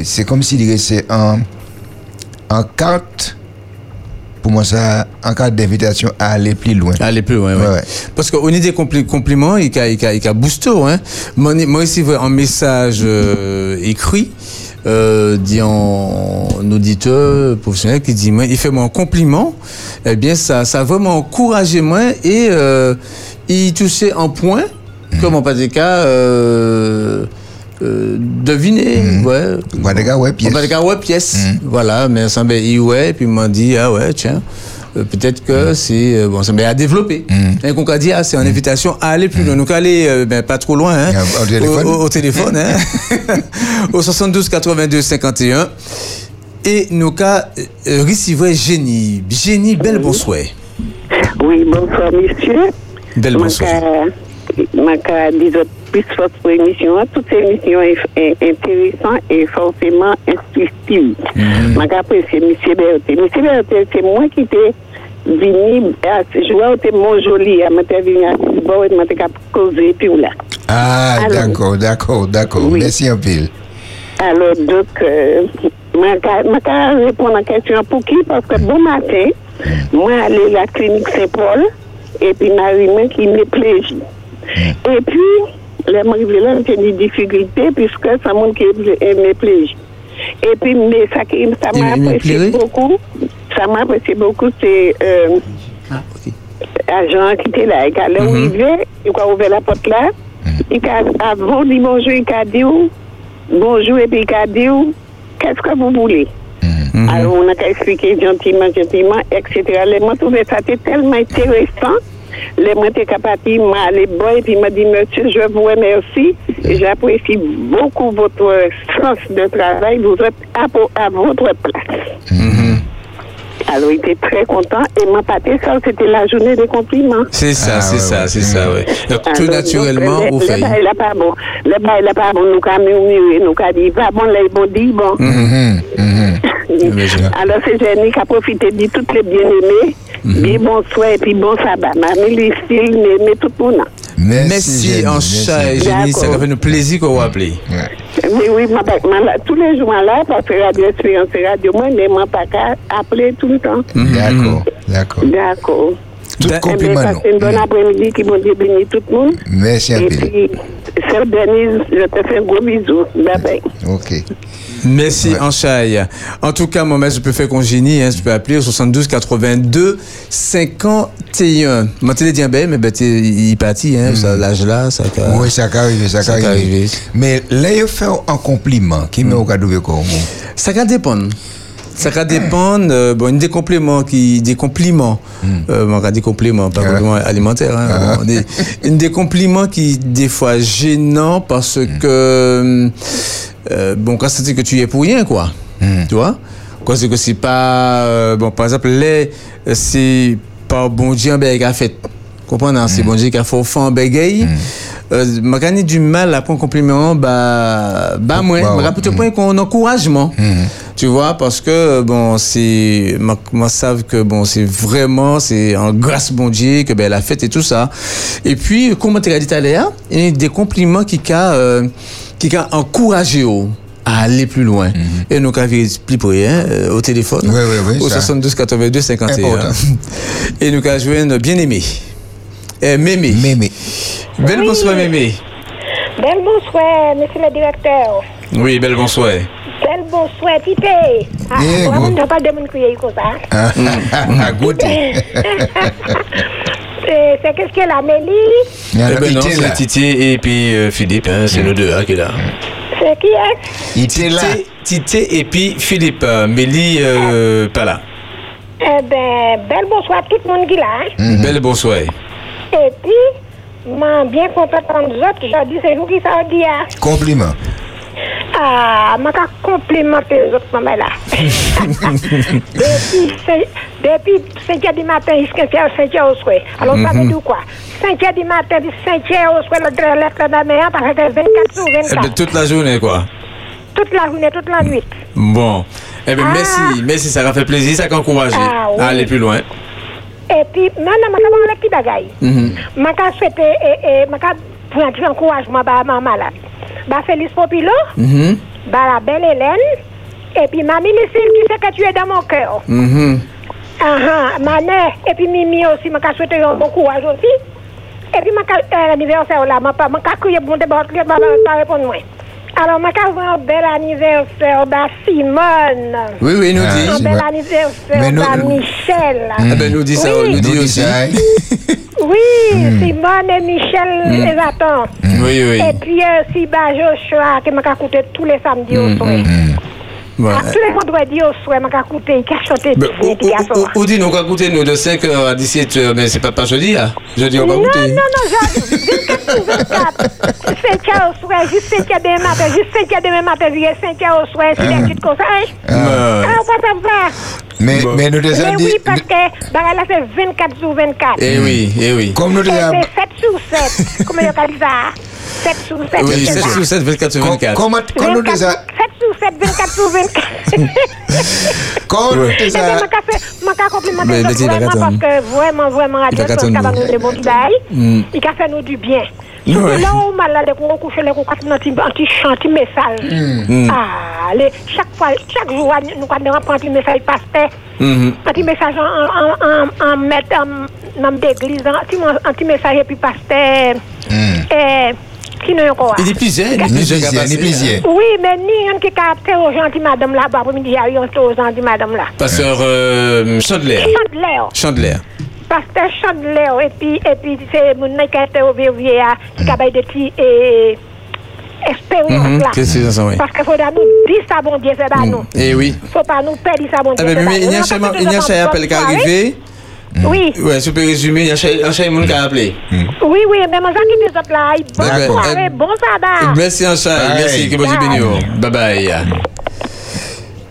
c'est comme si c'est un en carte pour moi ça en carte d'invitation à aller plus loin aller plus loin ouais. parce qu'au niveau des compliments il y a il y a, il y a booster hein moi, moi ici un message euh, écrit euh, dit en auditeur professionnel qui dit moi il fait mon compliment eh bien ça ça a vraiment encouragé moi et euh, il touchait un point mm. comme en pas des cas euh, deviner, mmh. ouais. On va ouais pièce. Va ouais pièce. Mmh. Voilà, mais ça m'a dit ouais, puis il m'a dit ah ouais tiens. Euh, peut-être que mmh. c'est euh, bon ça m'a à développer et qu'on a dit ah c'est une invitation à aller plus loin donc aller euh, ben, pas trop loin hein, au, téléphone, au, au téléphone hein, au 72 82 51 et nous cas euh, recevoir Génie Génie belle bonsoir oui bonsoir monsieur belle bonsoir ma dit plus forte pour émission. Toutes ces émissions sont intéressantes et forcément instructives. Je apprécie M. Berthe. M. Berthe, c'est moi qui t'ai venu, je vois que mon joli, je suis venu à et je suis causé puis là. Ah, d'accord, d'accord, d'accord. Merci un peu. Alors, donc, euh, je vais répondre à la question pour qui? Parce que bon matin, moi, allé à la clinique Saint-Paul et puis ma qui me plaît. Et puis, les mariés c'est des difficultés puisque ça montre qu'ils me plaît. Et puis, mais ça, ça m'a apprécié beaucoup. Ça m'a apprécié beaucoup, c'est euh, ah, qui était là. Il a arrivé, il a ouvert la porte là. Il a, dit bonjour, il a dit bonjour, et puis il dit qu'est-ce que vous voulez? Alors, on a expliqué gentiment, gentiment, etc. Les mots trouvé ça tellement intéressant les mots étaient capables m'a allé boy et puis m'a dit monsieur je vous remercie et j'apprécie beaucoup votre sens de travail vous êtes à, votre place mm-hmm. Alors, il était très content et m'a pâté ça, c'était la journée des compliments. C'est ça, ah, c'est ça, c'est ça, oui. Donc, tout naturellement, vous faites. Le bail pas bon. Le bail là pas bon, nous avons murmuré, nous dit, pas bon, les bon dit bon. Mm-hmm, mm-hmm. Alors, c'est Jenny qui a profité de toutes les bien-aimés. Bien bonsoir et puis bon sabbat. Mamie, les styles, mais tout le monde. Merci, en chat et Jenny, ça fait un plaisir qu'on vous appelle. Oui, oui, ma, ma, tous les jours là, parce que Radio Expérience Radio, moi, je ne pas qu'à appeler tout le temps. Mm. D'accord, d'accord. D'accord. Tout compliment. Une bonne après-midi qui m'ont dit béni tout le monde. Merci un peu. Et puis, sœur Denise, je te fais un gros bisou. Bye bye. Ok. Merci, ouais. Anchaï. En tout cas, moi, je peux faire congénie, hein, je peux appeler au 72 82 51. Moi, tu dit, ben, mais ben, il parti, hein, mm. l'âge là, ça Oui, ça peut arriver, ça peut arriver. Mais là, il fait un compliment, qui met au cadeau comment Ça va dépendre. Ça va dépendre, euh, bon, des compléments qui, des compliments, mm. euh, on des compléments, pas compléments alimentaires, hein, bon, des, des compliments qui, des fois, gênants parce mm. que, euh, bon, quand c'est que tu es pour rien, quoi. Mm. Tu vois? Quand c'est que c'est pas, euh, bon, par exemple, les, c'est pas bon Dieu, ben, a fait. Comprenez, hein, c'est bon Dieu qui a fait au fond, ben, euh, m'a gagné du mal à prendre compliment bah bah moi bah, m'a plutôt point qu'on encouragement tu vois parce que bon c'est moi savent que bon c'est vraiment c'est en grâce bon Dieu que ben la fête et tout ça. Et puis comme tu as dit tout à l'heure il y a des compliments qui euh, qui encouragé à aller plus loin. Et nous avons plus pour rien au téléphone. Oui, oui, oui, au 72 82 51. Et nous avons joué un bien Eh, Mémé. Mémé. Belle oui. bonsoir, Mémé. Belle bonsoir, monsieur le directeur. Oui, belle bonsoir. Belle bonsoir, Tite. Ah, yeah, on ne pas de mon crier comme ça. Ah, goûter. c'est qu'est-ce qu'elle a, Mélie? Eh ben non, c'est Tité et puis euh, Philippe, hein, c'est nous deux hein, qui est là. C'est qui est Il était là. Tité et puis Philippe, euh, Mélie, euh, pas là. Eh ben, belle bonsoir tout le monde qui est là. Mm -hmm. Belle bonsoir. Et puis, je bien content de vous autres. J'ai dit, c'est vous qui ça dit. Compliment. Ah, m'a qu'à complimenter les autres mamans là. depuis, cinq- depuis 5 heures du matin jusqu'à 5 heures au soir. Alors, ça veut Mhm. dire quoi? 5 heures du matin jusqu'à 5 heures au soir, le drôle de la mer, parce que c'est 24 sur Eh 24. ben, toute la journée, quoi. Toute la journée, toute la nuit. Bon. Eh bien, merci. Merci, ça m'a fait plaisir, ça m'a encouragé Ah, oui. à aller plus loin. Et puis, maintenant, m'a qu'à les petits bagailles. Mhm. M'a qu'à souhaiter, et, m'a qu'à prendre encouragement à ma malade. Bah, Félix Popilo, Mhm. bah, la belle Hélène, et puis, mamie Lucille, tu sais que tu es dans mon cœur. Mhm. Ah ma mère, et puis Mimi aussi, m'a qu'à souhaiter un bon courage aussi. Et puis, m'a qu'à, l'anniversaire là, m'a pas, m'a crier bon débat, qui va pas répondre moi. Alors, m'a un bel anniversaire, bah, Simone. Oui, oui, nous Ah, dit. Un bel Mais anniversaire, nous- bah, Michel. Ah ben, nous dit ça, Oui. nous dit Nous aussi. dit ça, hein? Oui, Simone et Michel les attendent. Oui, oui. Et puis, euh, si bah, Joshua, qui m'a écouter tous les samedis au soir. Ah, écouter, ou, dis, nous, on va goûter, nous, de 5h à 17h, mais c'est pas, pas jeudi, hein. Jeudi, on va Non, non, non, je, 24 sur 24. 5 heures au soir, juste 5 heures demain matin, juste 5 heures demain matin, jusqu'à 5 heures au soir, c'est des petites comme ça, hein? Ouais. Ah, on va. Mais, mais nous Mais déjà dit, oui, parce que, bah, là, c'est 24 sur 24. Eh oui, eh oui. comme nous déjà, c'est 7 sur 7. Comment on dit ça? 7 sur 7. Oui, c'est 7 ça. sur 7, 24 sur com- 24. comment, quand nous 24 déjà, sur- 7 sur 7, 24 sur 24. quand nous Ouais. Eh bien, déjà, m'a qu'à fait- m'a qu'à complimenter vraiment parce que vraiment, vraiment, ça va attendre. nous des bons bails. Mm. Il a fait nous du bien. Ouais. Là où malade, on couche les coups, un petit chant, un message. Mm. Ah, chaque fois, chaque jour, nous, on prend un petit message, pasteur, un petit message en, mettre en, dans l'église, un petit, un petit message, et puis pasteur, eh, qui nous encore. Il est plusieurs, il est ni plusieurs qui a plaisir, passé, ni plaisir. Oui, mais ni un qui capte aux gentils madame là-bas, pour me dire, il y a aux gentils madame là. hein. Pasteur euh, Chandler. Chandler. Chandler. Pasteur Chandler, et puis, et puis c'est mon qui a été au vieux à qui a des petits et expérience Mhm, là. Qu'est-ce que c'est ça, oui. Parce qu'il faudra nous dire ça, bon Dieu, c'est pas nous. Eh oui. Faut pas nous perdre ça, bon Ah Dieu. il y a un a il a appel qui arrivé. Oui, Ouais, si on peut résumer, il y a un chemin qui a appelé. oui, oui, mais moi, j'ai ce là. Bonne D'accord. soirée, bon sabbat. Merci un chat, Bye. merci, que bénisse. Bye bye.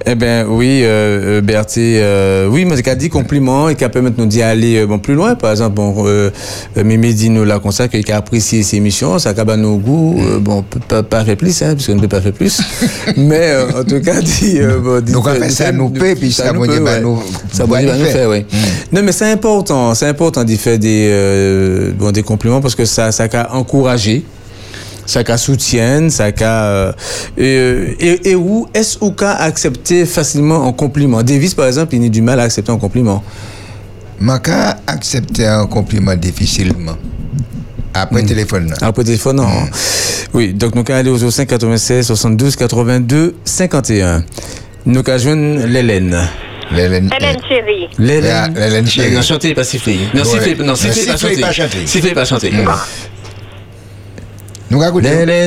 Eh bien, oui, euh, euh, Bertie, euh, oui, mais il a dit compliment et qui a permis de nous d'y aller euh, bon, plus loin. Par exemple, bon, euh, Mimi dit nous là comme ça, qu'il a apprécié ses émissions, ça a nos goûts. Euh, bon, on peut pas, pas faire plus, hein, puisqu'on ne peut pas faire plus. mais euh, en tout cas, dit. Bon, dit- Donc, fait, ça nous paie, puis ça, bon peut, va ouais. nous- Ça, bon nous faire, oui. Non, mais c'est important, c'est important d'y faire des, bon, des compliments parce que ça, ça a encouragé ça qu'a soutienne, ça qu'a euh, et, et, où est-ce ou qu'a accepté facilement un compliment? Davis par exemple, il a du mal à accepter un compliment. Maka accepter un compliment difficilement. Après téléphone. là. Après téléphone, non. Oui, donc nous allons aller au 5 96 72 82 51. Nous allons joindre l'Hélène. L'Hélène. Hélène chérie. L'Hélène. L'Hélène chérie. Non, chanter, pas siffler. Non, siffler, non, Non, siffler, pas siffler, chanter. pas chanter. Siffler, pas chanter.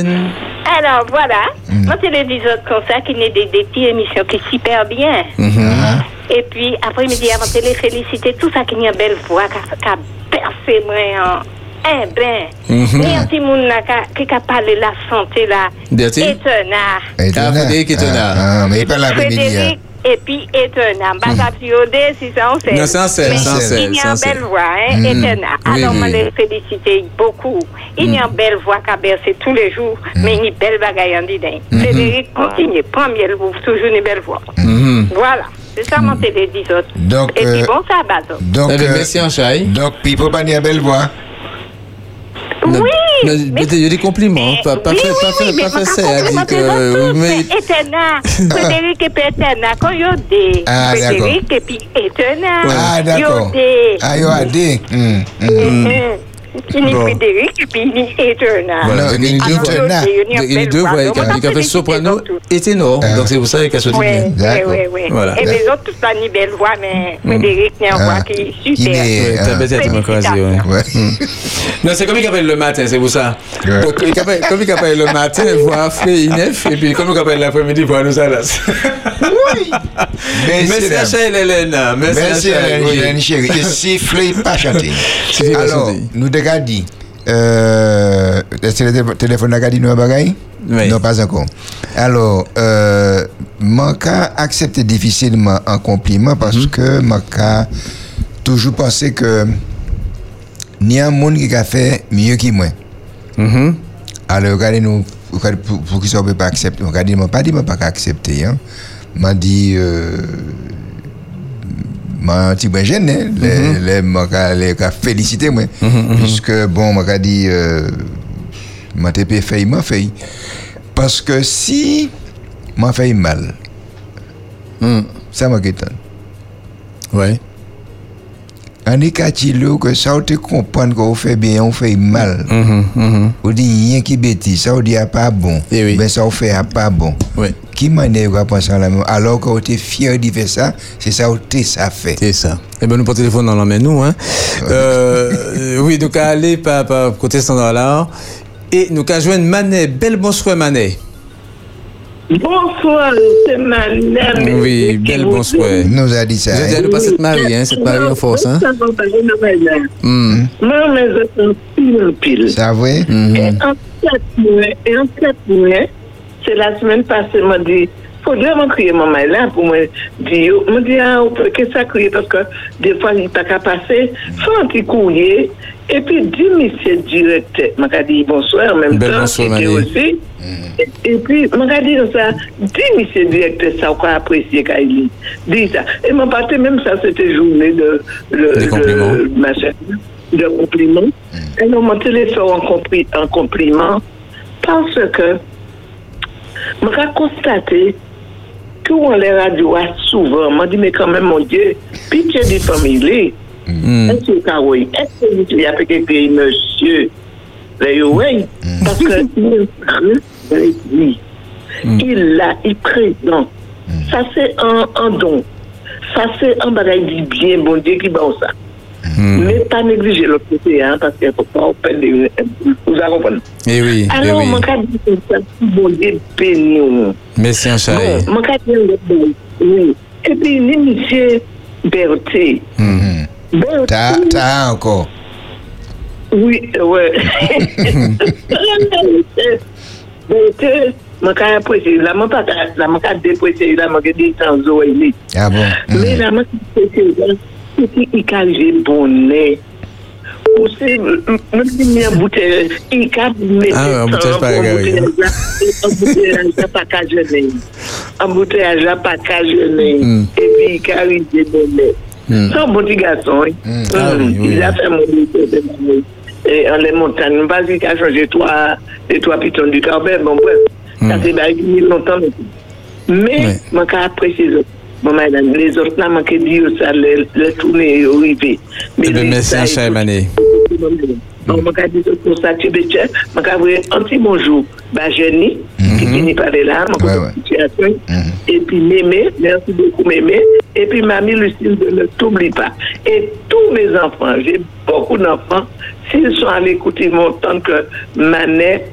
Nous. Alors voilà, moi c'est les 10 autres comme ça qui n'est des, des petites émissions qui super bien. Mhm. Et puis après-midi, avant de les féliciter, tout ça qui a une belle voix, qui a percé moi en un bain. Mhm. Ni un petit monde là qui a parlé de la santé là. Étonnant. Étonnant. Ah, Frédéric. Ah, ah, mais il parle l'après-midi. hein. Frédéric et puis étonnant. Ça piodé, si ça on sait. Non, c'est un sel, Mais c'est un sel, Il y a un une belle voix, hein, Mm. étonnant. Alors, on les féliciter beaucoup. Il y a une belle voix qui a bercé tous les jours, mais une belle bagaille en disant. Mhm. Frédéric, continue, premier, vous toujours une belle voix. Voilà, c'est ça mon télé 10 autres. Donc, Et puis euh, bon sabbat. donc. Donc, Eh euh, merci un chat. donc, puis il faut pas dire belle voix. Oui, mais- mais il y a des compliments. Mais- Pas, pas oui, fait, oui, pas oui, fait, mais pas fait ça. dit que. mais- étonnant. Frédéric et étonnant. Quand des Ah, Frédéric et puis étonnant. Ah, d'accord. Il y a des... Ah, yo, a dit. Il y a Bon. Frédéric et puis il y a étonnant. Voilà, Non, donc il y a il deux dit voix. étonnant. Il y a une Il y a belle deux voix. voix. Donc, Il on a fait félicite soprano les et ténor. Ah. Donc c'est pour ça qu'elle se dit Oui, bien. oui, oui. Et les autres, tout ça, ni belle voix, mais Frédéric, il y a une Ah. voix qui est Qui super. Ouais, t'as bête à ouais. Ouais. Non, c'est comme il appelle le matin, c'est pour ça. Ouais. Donc, comme il appelle le matin, voix frais, inef, et puis comme il appelle l'après-midi, voix nous alas. Oui. Merci Hélène. Merci, Hélène, chérie. Et siffler, pas chanter. Alors, nous dit, Euh, le téléphone a dit nous bagaille Oui. Non, pas encore. Alors, euh, manca accepter difficilement un compliment parce Mhm. que manca toujours pensé que ni un monde qui a fait mieux que moi. Mhm. Alors, regardez nous, pour, pour qu'ils ne peuvent pas accepter. Regardez, moi pas dit pas accepter. Hein. M'a dit, euh, m'a un petit peu gêné. hein. Les, Mhm. les, m'a les ka félicité moi. Mhm, mhm. Puisque, bon, m'a dit, euh, m'a fait, m'a fait. Parce que si m'a fait mal, ça m'a étonné. Ouais. On est qu'à Chilo que ça, on te comprendre qu'on fait bien, on fait mal. On dit rien qui bêtise, ça on dit pas bon. Mais ça on fait pas bon. Oui. Qui m'a dit qu'on pense à la même Alors qu'on était fier de faire ça, c'est ça on te ça fait. C'est ça. Eh ben, nous, pour téléphone, on l'emmène, nous, hein. Euh, oui, donc, à aller par, par côté standard là. Et nous, qu'à joindre Manet. Belle bonsoir, Manet. Bonsoir, c'est ma mère. Oui, belle bonsoir. Nous a dit ça. Vous avez pas cette Marie, hein, cette Marie en force, hein. Hmm. Moi, mais je suis pile en pile. Ça vrai? Et en mois, et en mois, c'est la semaine passée, m'a dit, faudrait m'en crier maman là pour me dire, me dit, ah, qu'est-ce que ça crier parce que des fois, il n'est pas qu'à passer, faut un petit courrier, et puis, dis, monsieur directeur, m'a dit bonsoir, en même Belle temps, bonsoir, c'était aussi. Et, et puis, m'a dit ça, dis, monsieur directeur, ça, on apprécier dit. Dis ça. Et m'a parti, même ça, c'était journée de, compliments. de, machin, de compliments. Et on m'a téléphone en, compli- en compliment parce que m'a constaté que on les radios souvent, m'a dit, mais quand même, mon Dieu, pitié des familles. Est-ce que ça, oui? Est-ce que vous avez écrit monsieur? Ben, oui, parce que il lui. Il l'a, il présent. Ça, c'est un, don. Ça, c'est un bagage du bien, bon Dieu, qui bat ça. Ne pa neglije lòk kote ya, paske pou pa ou pen de yon, ou zan kompon. E oui, e oui. Anon, man ka di yon sa bonje peni ou. Mesi an chaye. Man ka di yon bonje peni ou. E pi ni misye Berthe. Berthe. Ta, ta anko. Oui, wè. Berthe, man ka aprese, la man pa, la man ka deprese, la man ke di san zo wè li. A bon. Me la man ki aprese, la man, une bouteille, il a mis Ah ouais, un bouteillage pas régalé, hein. Un bouteillage là, pas qu'à jeûner. Un bouteillage là, pas qu'à jeûner. Mm. Et puis, il a arrivé bonnet. Mm. C'est un bon petit garçon. hein. Ah Mm. oui, oui, Il a oui. fait mon lycée de l'année. Et en les montagnes, vas-y, il a changé trois, les trois pitons du carbone. Bon, bref, ça fait bah, il y a longtemps. Mais, je vais madame, les je les, les tourner au rivet. Eh ben, merci, un chat, Manet. Donc, je tu veux dire, je vais envoyer un petit bonjour, bah, Jenny, qui finit par je vais situation. Et puis, Mémé, merci beaucoup, Mémé. Et puis, Mamie Lucille, ne t'oublie pas. Et tous mes enfants, j'ai beaucoup d'enfants, s'ils sont à l'écoute, ils vont entendre que Manet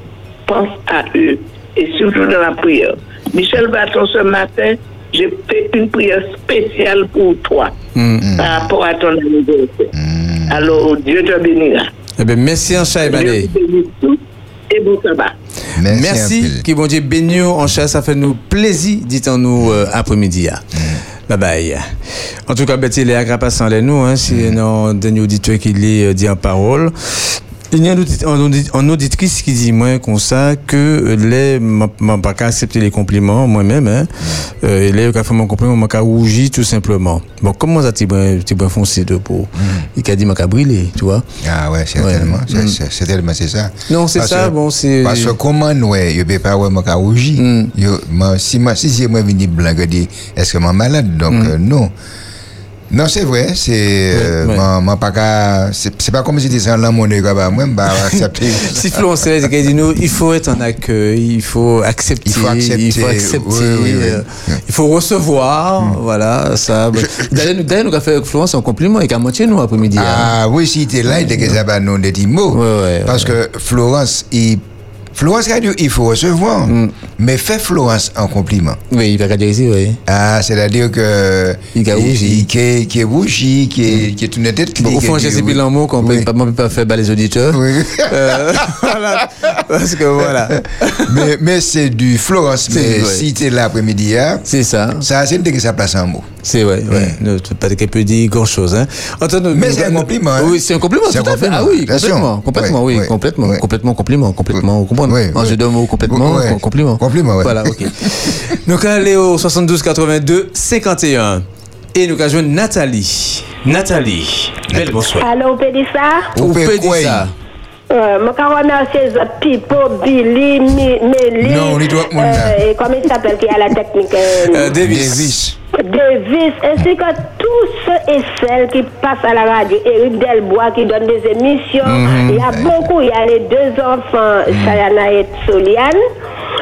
pense à eux. Et surtout dans la prière. Michel Baton, ce matin, j'ai fait une prière spéciale pour toi par rapport à ton anniversaire. Alors, Dieu te bénira. Eh ben, merci, un chat, Manet. Dieu te bénisse tous et bon sabbat. Merci, qui bon Dieu béni en chat, ça fait nous plaisir, dites-nous euh, après-midi. hein. Bye bye. En tout cas, Betty, les agrapasses les nous, hein, si non, dernier auditeur qui lit, euh, dit en parole. Il y a un audit- un audit- un auditrice qui dit, moi, comme ça, que euh, les, m'a m'a pas qu'à accepter les compliments, moi-même, hein. Euh, les, qui a fait mon compliment, m'a qu'à rougir, tout simplement. Bon, comment ça, t'es bien, t'es bien foncé de peau? Il a dit, m'a qu'à brûler, tu vois? Ah ouais, certainement. C'est- Mm. c'est- Certainement, c'est ça. Non, c'est ça, bon, c'est- Parce que comment, ouais, je peux pas avoir mon cas rougi. Yo, moi, Si moi, si c'est moi venu blanc, je dis, est-ce que je suis malade? Donc, euh, non. Non, c'est vrai, c'est. euh, moi, pas C'est c'est pas comme si c'était sans l'amour de gars, moi, je vais accepter. Si Florence Céleste qui dit nous, il faut être en accueil, il faut accepter, Il faut accepter, il faut accepter, oui, oui, oui. euh, il faut recevoir, voilà, ça. D'ailleurs, nous, nous avons fait avec Florence un compliment et qu'à moitié nous après-midi. hein. Ah oui, si tu es là, il te que ça va non des mots. Parce que Florence, il, Florence a dit il faut recevoir. Mm. Mais fait Florence en compliment. Oui, il va ici, oui. Ah, c'est-à-dire que. Il a rougi. Qui est, rougi, qui est, est une tête au fond, j'ai dit ces mot qu'on peut Oui. pas, on peut pas faire bas les auditeurs. Oui. Euh, voilà. Parce que voilà. mais mais c'est du Florence. C'est- Mais si tu es là l'après-midi, hier, C'est ça. ça, c'est une que ça place en mot. C'est ouais, ouais. Ne pas qu'elle peut dire grand chose. Hein. Mais c'est un compliment, hein. Oui, c'est un compliment. C'est Tout un à fait. compliment, Ah oui, bien complètement, complètement, oui, complètement, complètement, compliment, complètement, vous comprenez. Ouais, En ouais. jeu de mots, complètement, Ouais. Ouais. Voilà, ok. Donc allez au 72 82 51 et nous avons Nathalie. Nathalie. Belle bonsoir. Allô, Pédissa? Ou dire ça. Euh, je veux remercier les autres Pipo, Billy, Mélie. Non, on là. euh, et comment il s'appelle qui a la technique? Euh, Davis. Davis. Ainsi que tous ceux et celles qui passent à la radio. Éric Delbois qui donne des émissions. Mhm. Il y a beaucoup. Il y a les deux enfants, Sayana et Soliane,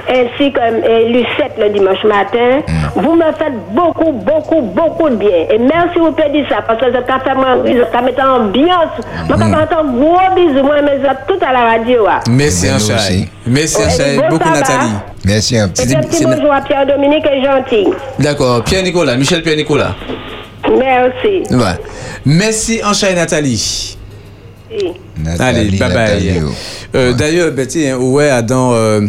ainsi que euh, Lucette le dimanche matin. Vous me faites beaucoup, beaucoup, beaucoup de bien. Et merci vous dit ça parce que ça fait moi, ça met en ambiance. Moi, quand j'entends gros bisous, moi, autres, tout à la radio. ah. Merci un aussi. Merci un bon Beaucoup. Nathalie. Merci un Et petit. petit bonjour à Pierre-Dominique et Gentil. D'accord. Pierre Nicolas, Michel Pierre Nicolas. Merci. Ouais. Merci chat et Nathalie. Allez, bye bye. Nathalie, oh. Euh, D'ailleurs, ben, tiens, ouais, Adam euh,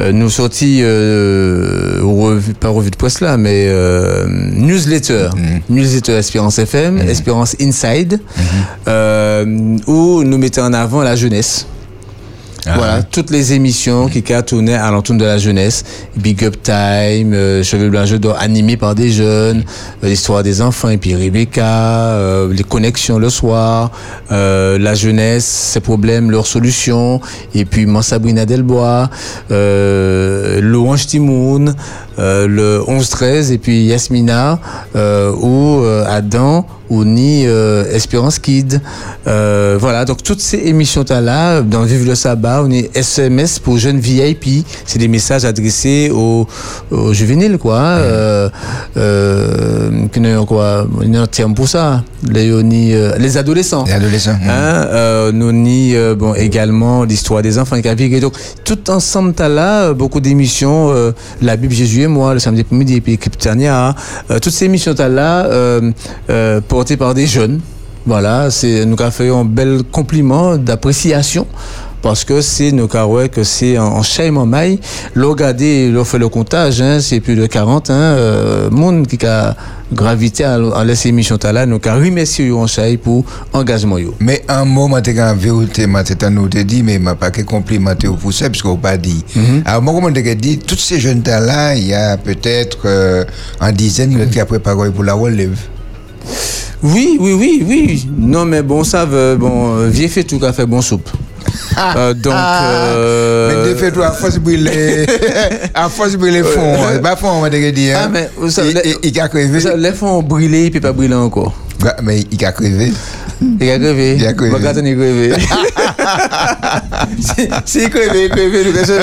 euh, nous sortit, euh, revue- pas revue de presse là, mais euh, newsletter, newsletter Espérance FM, Espérance Inside, euh, où nous mettons en avant la jeunesse. Voilà, toutes les émissions qui tournaient à l'entour de la jeunesse. Big Up Time, euh, Cheveux Blancs Jeux d'or animés par des jeunes, euh, l'histoire des enfants, et puis Rebecca, euh, les connexions le soir, euh, la jeunesse, ses problèmes, leurs solutions, et puis moi Sabrina Delbois, euh, Louange Timoun, euh, le 11-13, et puis Yasmina, euh, ou euh, Adam, ou ni euh, Espérance Kid. Euh, voilà, donc toutes ces émissions-là, dans Vive le Sabbat, on est SMS pour jeunes VIP. C'est des messages adressés aux, aux juvéniles, quoi. Qui ne- quoi, il y a un terme pour ça. Les, les adolescents. Les adolescents. Hein, euh, nous ni bon également l'histoire des enfants et donc tout ensemble t'as là beaucoup d'émissions euh, la Bible Jésus et moi le samedi après-midi et puis Cryptania euh, toutes ces émissions t'as là euh, euh, portées par des jeunes voilà c'est nous avons fait un bel compliment d'appréciation parce que c'est nos cas ouais que c'est en, chaîne en maille l'on fait le comptage hein, c'est plus de 40 hein, euh, monde qui a gravité à, à laisser émission là nous avons remercié en chaîne pour engagement yo. Mais un mot, moi, t'es en vérité, moi, t'es en nous te dit, mais m'a pas que complimenté au poussé, parce qu'on pas dit. Alors, moi, comment t'es dit, tous ces jeunes là, il y a peut-être euh, en dizaine qui a préparé pour la relève. Oui, oui, oui, oui. Non, mais bon, ça veut, bon, euh, vieux fait tout qu'a fait bon soupe. Euh, donc, euh, Mais de fait, à force de brûler, à force brûler fond, c'est pas fond, on va te dire. Ah, mais vous savez, il, il, il a crevé. vous savez, les fonds ont brûlé, il peut pas brûler encore. Bah, Mais il a crevé. Il a crevé. Il a crevé. Il a crevé. si, il crevé, il crevé, nous question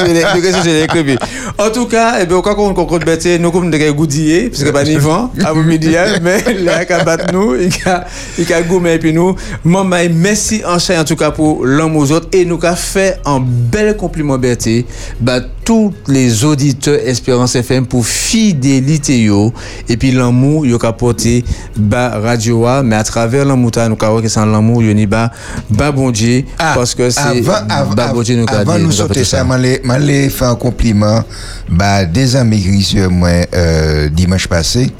il a crevé. En tout cas, eh bien, quand on compte bête, nous comme des goudillés, parce que pas ni vent, à vous midi, mais là, il a battu nous, il a, il a gommé, et puis nous, maman, merci en chaîne, en tout cas, pour l'homme aux autres, et nous a fait un bel compliment, Berthe, bah, tous les auditeurs Espérance FM pour fidélité, yo, et puis l'amour, yo, qu'a porté, bah, radio, mais à travers l'amour, nous, qu'a c'est l'amour, yo, ni bah, bah, bon Dieu, parce que c'est, bon Dieu, nous, avant nous fait ça, je fait un compliment bah, des amis qui moi euh, dimanche passé.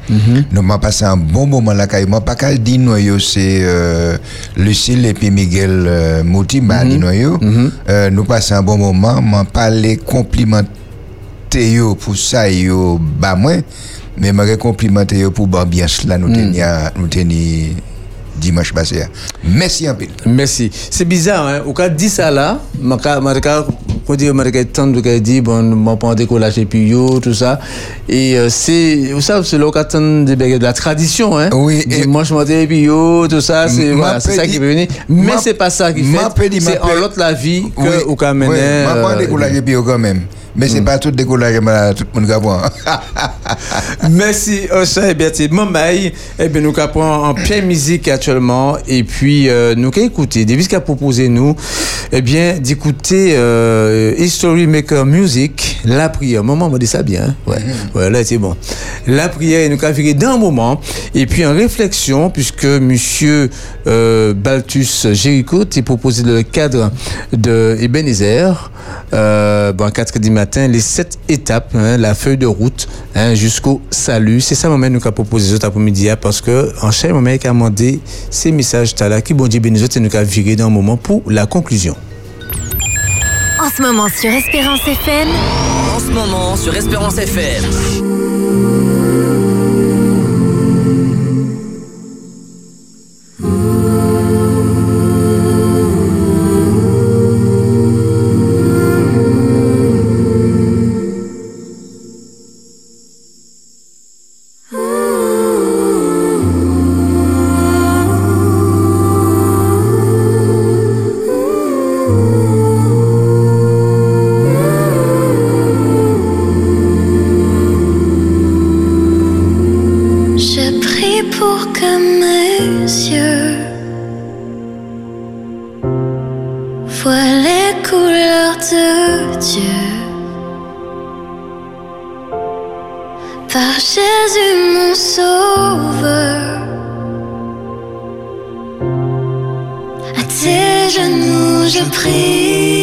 Nous m'avons passé un bon moment là. Moi, pas qu'à dire nous, c'est euh, Lucille et puis Miguel euh, Mouti, bah, nous, yo. Euh, nous passons un bon moment. M'en parler complimenter yo pour ça, yo, bah, moi. Mais je complimenter yo pour l'ambiance là, nous tenions, nous tenions dimanche passé. Merci un peu. Merci. C'est bizarre, hein. Au cas dit ça là, ma ca- ma ca- quand dire ma ca- tant de cas dit bon, mon pas décollage et puis yo tout ça. Et euh, c'est, vous savez, c'est l'occasion de, de la tradition, hein. Oui. Dimanche matin et puis yo tout ça, c'est voilà, c'est ça qui peut venir. Mais m'a- c'est pas ça qui fait. C'est en l'autre la vie Oui, que au cas oui, mené. m'a pas euh, décollagé puis quand même. Mais c'est pas tout décollage tout le monde voir. Merci, Ocha et Bertie. Mamaï, eh bien, nous capons en pleine musique actuellement. Et puis, euh, nous qu'à écouter. Depuis ce qu'a proposé nous, eh bien, d'écouter euh, History Maker Music, la prière. Maman m'a dit ça bien. hein? Ouais, ouais, là, c'est bon. La prière, nous virer d'un moment. Et puis, en réflexion, puisque monsieur euh, Baltus Jéricho t'est proposé le cadre de Ebenezer, euh, bon, 4 du matin, les sept étapes, hein, la feuille de route hein, jusqu'au salut. C'est ça, moment nous qu'a proposé cet après-midi, parce que en chaque moment, il a demandé ces messages là qui bon Dieu et nous qu'a viré dans un moment pour la conclusion. En ce moment sur Espérance FM. En ce moment sur Espérance FM. Que mes yeux voient les couleurs de Dieu. Par Jésus mon sauveur. À tes genoux je prie.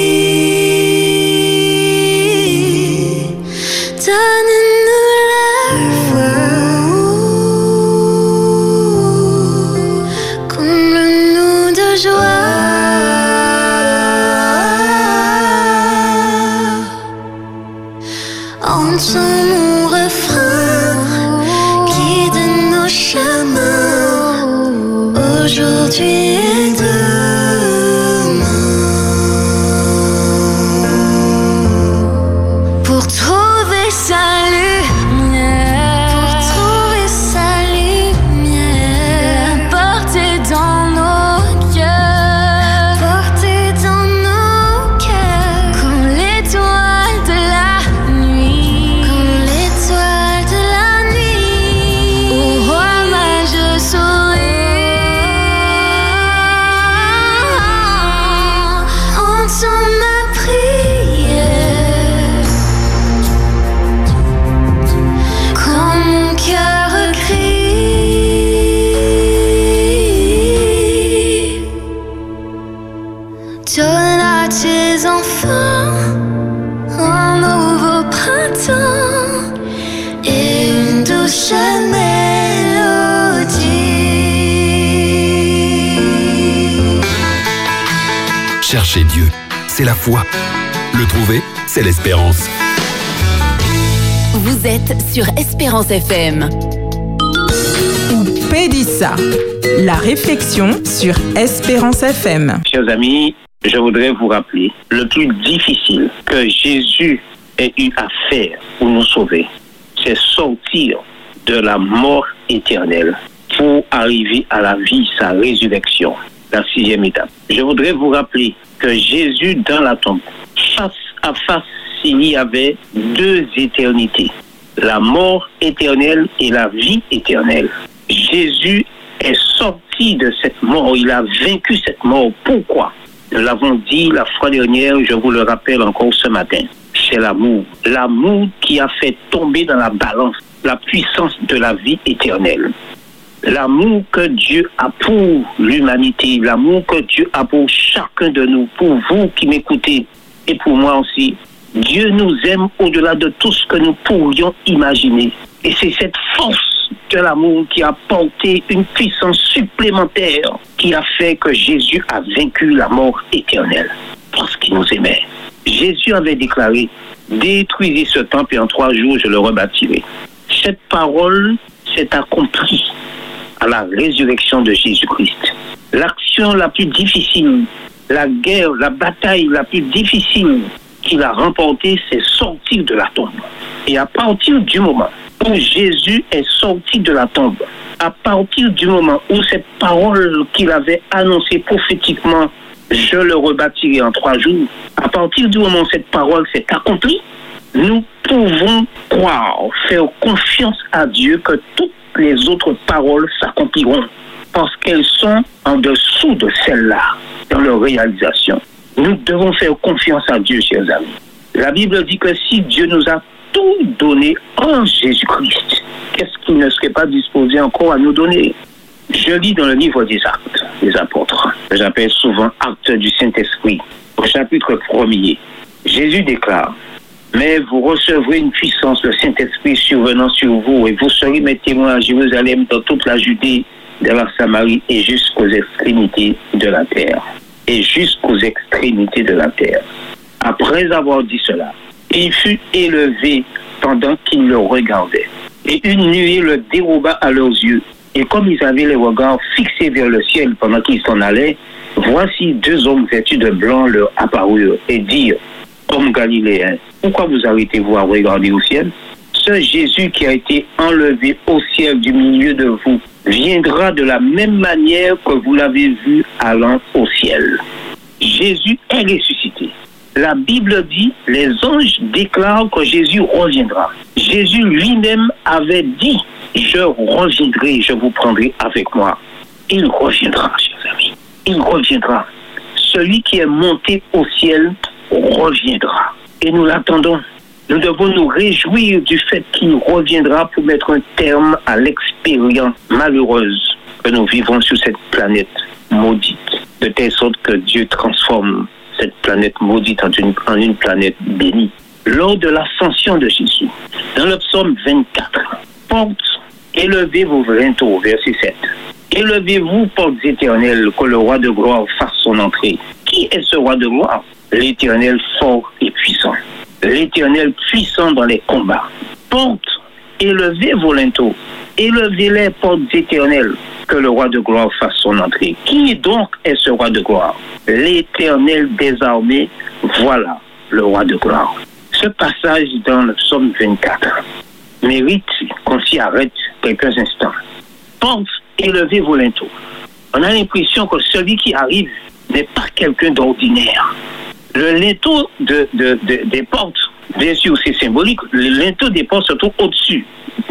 C'est la foi. Le trouver, c'est l'espérance. Vous êtes sur Espérance FM. Pédissa, la réflexion sur Espérance FM. Chers amis, je voudrais vous rappeler le plus difficile que Jésus ait eu à faire pour nous sauver, c'est sortir de la mort éternelle pour arriver à la vie, sa résurrection, la sixième étape. Je voudrais vous rappeler que Jésus dans la tombe, face à face, il y avait deux éternités, la mort éternelle et la vie éternelle. Jésus est sorti de cette mort, il a vaincu cette mort. Pourquoi? Nous l'avons dit la fois dernière, je vous le rappelle encore ce matin. C'est l'amour. L'amour qui a fait tomber dans la balance la puissance de la vie éternelle. L'amour que Dieu a pour l'humanité, l'amour que Dieu a pour chacun de nous, pour vous qui m'écoutez et pour moi aussi. Dieu nous aime au-delà de tout ce que nous pourrions imaginer. Et c'est cette force de l'amour qui a porté une puissance supplémentaire qui a fait que Jésus a vaincu la mort éternelle parce qu'il nous aimait. Jésus avait déclaré, détruisez ce temple et en trois jours je le rebâtirai. Cette parole s'est accomplie à la résurrection de Jésus-Christ. L'action la plus difficile, la guerre, la bataille la plus difficile qu'il a remportée, c'est sortir de la tombe. Et à partir du moment où Jésus est sorti de la tombe, à partir du moment où cette parole qu'il avait annoncée prophétiquement, je le rebâtirai en trois jours, à partir du moment où cette parole s'est accomplie, nous pouvons croire, faire confiance à Dieu que toutes les autres paroles s'accompliront parce qu'elles sont en dessous de celles-là dans leur réalisation. Nous devons faire confiance à Dieu, chers amis. La Bible dit que si Dieu nous a tout donné en Jésus-Christ, qu'est-ce qu'il ne serait pas disposé encore à nous donner? Je lis dans le livre des actes des apôtres, que j'appelle souvent actes du Saint-Esprit, au chapitre 1er. Jésus déclare, mais vous recevrez une puissance, le Saint-Esprit survenant sur vous, et vous serez mes témoins à Jérusalem, dans toute la Judée, dans la Samarie et jusqu'aux extrémités de la terre. Et jusqu'aux extrémités de la terre. Après avoir dit cela, il fut élevé pendant qu'ils le regardaient. Et une nuée le déroba à leurs yeux. Et comme ils avaient les regards fixés vers le ciel pendant qu'ils s'en allaient, voici deux hommes vêtus de blanc leur apparurent et dirent, comme Galiléens, pourquoi vous arrêtez-vous à regarder au ciel? Ce Jésus qui a été enlevé au ciel du milieu de vous viendra de la même manière que vous l'avez vu allant au ciel. Jésus est ressuscité. La Bible dit, les anges déclarent que Jésus reviendra. Jésus lui-même avait dit, je reviendrai, je vous prendrai avec moi. Il reviendra, chers amis. Il reviendra. Celui qui est monté au ciel reviendra. Et nous l'attendons. Nous devons nous réjouir du fait qu'il reviendra pour mettre un terme à l'expérience malheureuse que nous vivons sur cette planète maudite, de telle sorte que Dieu transforme cette planète maudite en une, planète bénie. Lors de l'ascension de Jésus, dans le psaume 24, porte, élevez vos linteaux, verset 7. Élevez-vous, portes éternelles, que le roi de gloire fasse son entrée. Qui est ce roi de gloire L'éternel fort et puissant. L'éternel puissant dans les combats. Porte, élevez vos linteaux. Élevez-les, portes éternelles, que le roi de gloire fasse son entrée. Qui donc est ce roi de gloire? L'éternel des armées, voilà le roi de gloire. Ce passage dans le psaume 24 mérite qu'on s'y arrête quelques instants. Porte, élevez vos linteaux. On a l'impression que celui qui arrive n'est pas quelqu'un d'ordinaire. Le linteau de, de- de- des portes, bien sûr, c'est symbolique. Le linteau des portes se trouve au-dessus,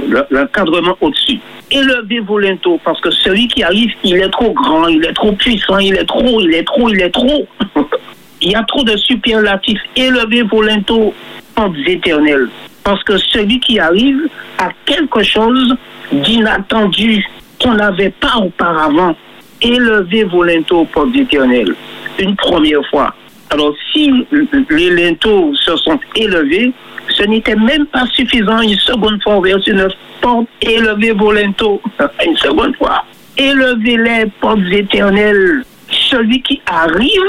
le- l'encadrement au-dessus. Élevez vos linteaux parce que celui qui arrive, il est trop grand, il est trop puissant, il est trop, il est trop, il est trop. il y a trop de superlatifs. Élevez vos linteaux, portes éternelles. Parce que celui qui arrive a quelque chose d'inattendu qu'on n'avait pas auparavant. Élevez vos linteaux, portes éternelles. Une première fois. Alors, si les linteaux se sont élevés, ce n'était même pas suffisant. Une seconde fois, verset 9, porte, élevez vos linteaux. Une seconde fois. Élevez-les, portes éternelles. Celui qui arrive,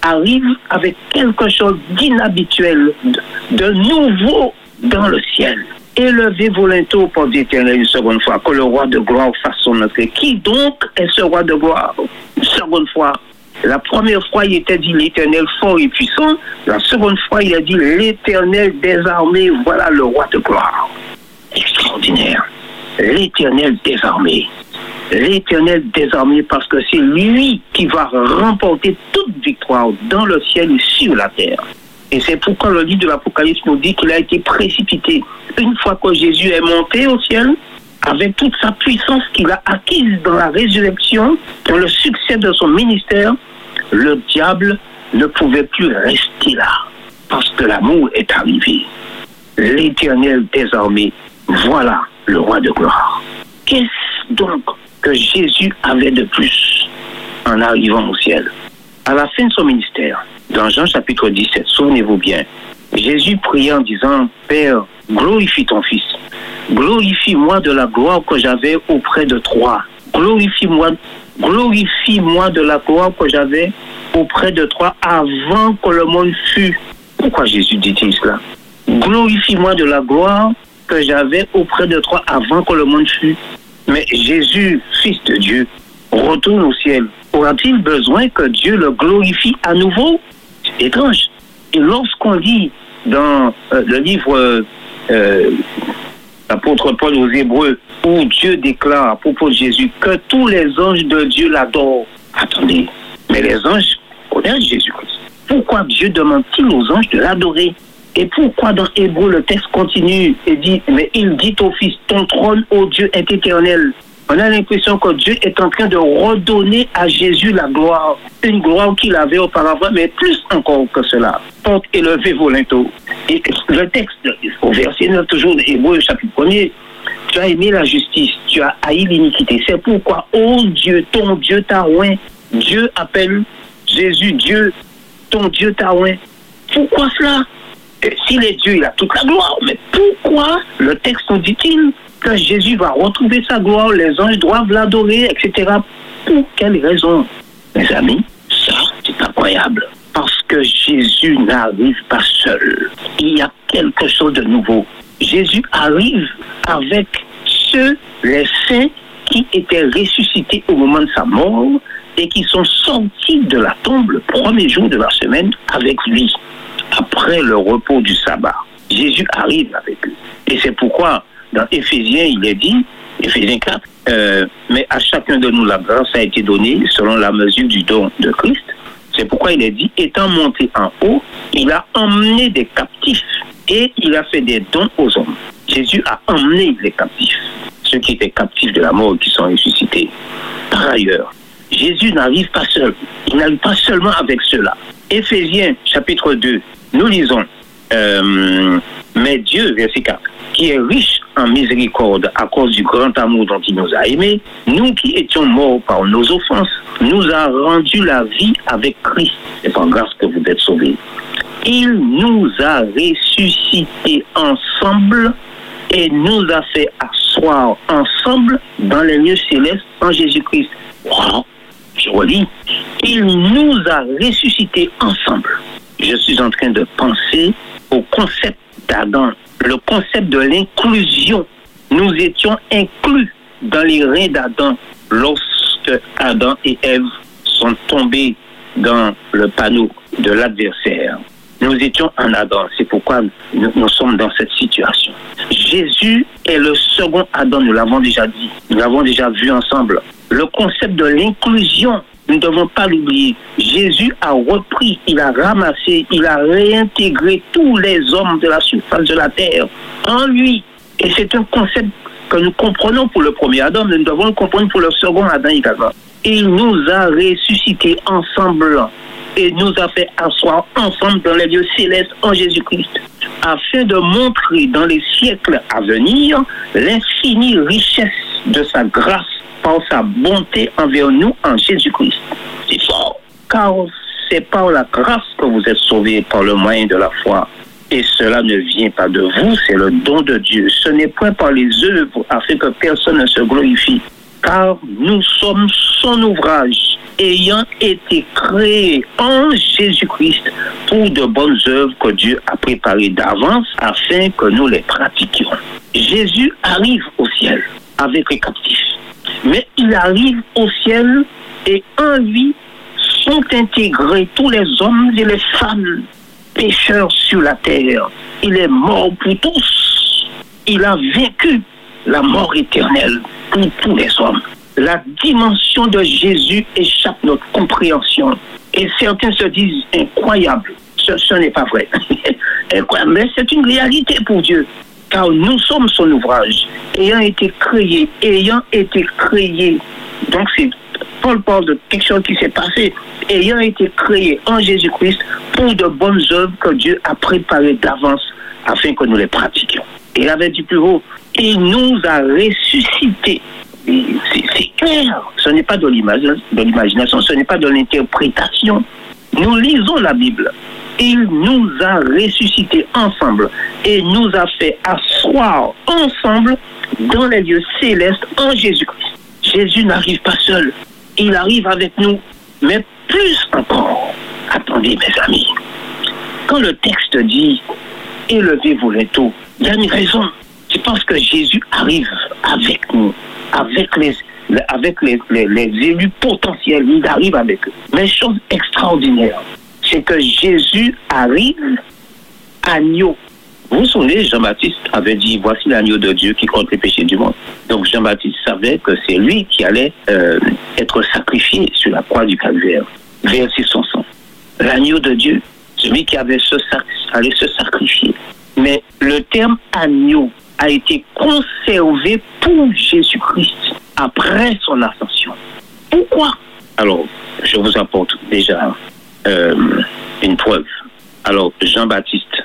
arrive avec quelque chose d'inhabituel, de, de nouveau dans le ciel. Élevez vos linteaux, portes éternelles, une seconde fois, que le roi de gloire fasse son entrée. Qui donc est ce roi de gloire? Une seconde fois. La première fois, il était dit l'éternel fort et puissant. La seconde fois, il a dit l'éternel des armées, voilà le roi de gloire. Extraordinaire. L'éternel des armées. L'éternel des armées parce que c'est lui qui va remporter toute victoire dans le ciel et sur la terre. Et c'est pourquoi le livre de l'Apocalypse nous dit qu'il a été précipité. Une fois que Jésus est monté au ciel, avec toute sa puissance qu'il a acquise dans la résurrection, dans le succès de son ministère, le diable ne pouvait plus rester là, parce que l'amour est arrivé. L'éternel désormais, voilà le roi de gloire. Qu'est-ce donc que Jésus avait de plus en arrivant au ciel? À la fin de son ministère, dans Jean chapitre 17, souvenez-vous bien, Jésus pria en disant, Père, glorifie ton Fils. Glorifie-moi de la gloire que j'avais auprès de toi. Glorifie-moi, glorifie-moi de la gloire que j'avais auprès de toi avant que le monde fût. Pourquoi Jésus dit-il cela? Glorifie-moi de la gloire que j'avais auprès de toi avant que le monde fût. Mais Jésus, Fils de Dieu, retourne au ciel. Aura-t-il besoin que Dieu le glorifie à nouveau? C'est étrange. Et lorsqu'on lit dans euh, le livre euh, l'apôtre Paul aux Hébreux, où Dieu déclare à propos de Jésus que tous les anges de Dieu l'adorent. Attendez, mais les anges connaissent Jésus-Christ. Pourquoi Dieu demande-t-il aux anges de l'adorer? Et pourquoi dans Hébreu le texte continue et dit, mais il dit au Fils, ton trône, ô Dieu, est éternel. On a l'impression que Dieu est en train de redonner à Jésus la gloire, une gloire qu'il avait auparavant, mais plus encore que cela. Porte élevé vos linteaux. Et le texte, au verset 9, toujours d'Hébreu, chapitre 1er, tu as aimé la justice, tu as haï l'iniquité. C'est pourquoi, ô Dieu, ton Dieu t'a oint. Dieu appelle Jésus Dieu, ton Dieu t'a oint. Pourquoi cela? S'il est Dieu, il a toute la gloire. Mais pourquoi le texte nous dit-il que Jésus va retrouver sa gloire, les anges doivent l'adorer, etc. Pour quelle raison? Mes amis, ça, c'est incroyable. Parce que Jésus n'arrive pas seul. Il y a quelque chose de nouveau. Jésus arrive avec ceux, les saints, qui étaient ressuscités au moment de sa mort et qui sont sortis de la tombe le premier jour de la semaine avec lui, après le repos du sabbat. Jésus arrive avec eux. Et c'est pourquoi, dans Éphésiens, il est dit, Éphésiens 4, euh, mais à chacun de nous la grâce a été donnée selon la mesure du don de Christ. C'est pourquoi il est dit, étant monté en haut, il a emmené des captifs et il a fait des dons aux hommes. Jésus a emmené les captifs, ceux qui étaient captifs de la mort, qui sont ressuscités. Par ailleurs, Jésus n'arrive pas seul. Il n'arrive pas seulement avec cela. Éphésiens chapitre 2, nous lisons, euh, mais Dieu, verset 4, qui est riche en miséricorde à cause du grand amour dont il nous a aimés, nous qui étions morts par nos offenses, nous a rendu la vie avec Christ. C'est par grâce que vous êtes sauvés. Il nous a ressuscités ensemble et nous a fait asseoir ensemble dans les lieux célestes en Jésus-Christ. Je relis. Il nous a ressuscités ensemble. Je suis en train de penser au concept d'Adam, le concept de l'inclusion. Nous étions inclus dans les reins d'Adam lorsque Adam et Ève sont tombés dans le panneau de l'adversaire. Nous étions en Adam, c'est pourquoi nous, nous sommes dans cette situation. Jésus est le second Adam, nous l'avons déjà dit, nous l'avons déjà vu ensemble. Le concept de l'inclusion, nous ne devons pas l'oublier. Jésus a repris, il a ramassé, il a réintégré tous les hommes de la surface de la terre en lui. Et c'est un concept que nous comprenons pour le premier Adam, mais nous devons le comprendre pour le second Adam également. Il nous a ressuscités ensemble et nous a fait asseoir ensemble dans les lieux célestes en Jésus-Christ, afin de montrer dans les siècles à venir l'infinie richesse de sa grâce par sa bonté envers nous en Jésus-Christ. C'est fort, car c'est par la grâce que vous êtes sauvés par le moyen de la foi. Et cela ne vient pas de vous, c'est le don de Dieu. Ce n'est point par les œuvres afin que personne ne se glorifie, car nous sommes son ouvrage, ayant été créés en Jésus-Christ pour de bonnes œuvres que Dieu a préparées d'avance afin que nous les pratiquions. Jésus arrive au ciel avec les captifs, mais il arrive au ciel et en lui sont intégrés tous les hommes et les femmes pécheurs sur la terre. Il est mort pour tous. Il a vécu la mort éternelle pour tous les hommes. La dimension de Jésus échappe notre compréhension. Et certains se disent incroyable. Ce, n'est pas vrai. incroyable. Mais c'est une réalité pour Dieu. Car nous sommes son ouvrage, ayant été créés, ayant été créés. Donc c'est Paul parle de quelque chose qui s'est passé, ayant été créé en Jésus-Christ pour de bonnes œuvres que Dieu a préparées d'avance afin que nous les pratiquions. Il avait dit plus haut, il nous a ressuscités. C'est clair, ce n'est pas de l'imagination, ce n'est pas de l'interprétation. Nous lisons la Bible. Il nous a ressuscités ensemble et nous a fait asseoir ensemble dans les lieux célestes en Jésus-Christ. Jésus n'arrive pas seul il arrive avec nous. Mais plus encore, attendez mes amis, quand le texte dit élevez vos linteaux, il y a une raison. C'est parce que Jésus arrive avec nous, avec les, avec les, les, élus potentiels, il arrive avec eux. Mais chose extraordinaire, c'est que Jésus arrive agneau vous vous souvenez, Jean-Baptiste avait dit, voici l'agneau de Dieu qui compte les péchés du monde. Donc Jean-Baptiste savait que c'est lui qui allait euh, être sacrifié sur la croix du calvaire, verser son sang. L'agneau de Dieu, celui qui avait se allait se sacrifier. Mais le terme agneau a été conservé pour Jésus-Christ après son ascension. Pourquoi? Alors, je vous apporte déjà euh, une preuve. Alors, Jean-Baptiste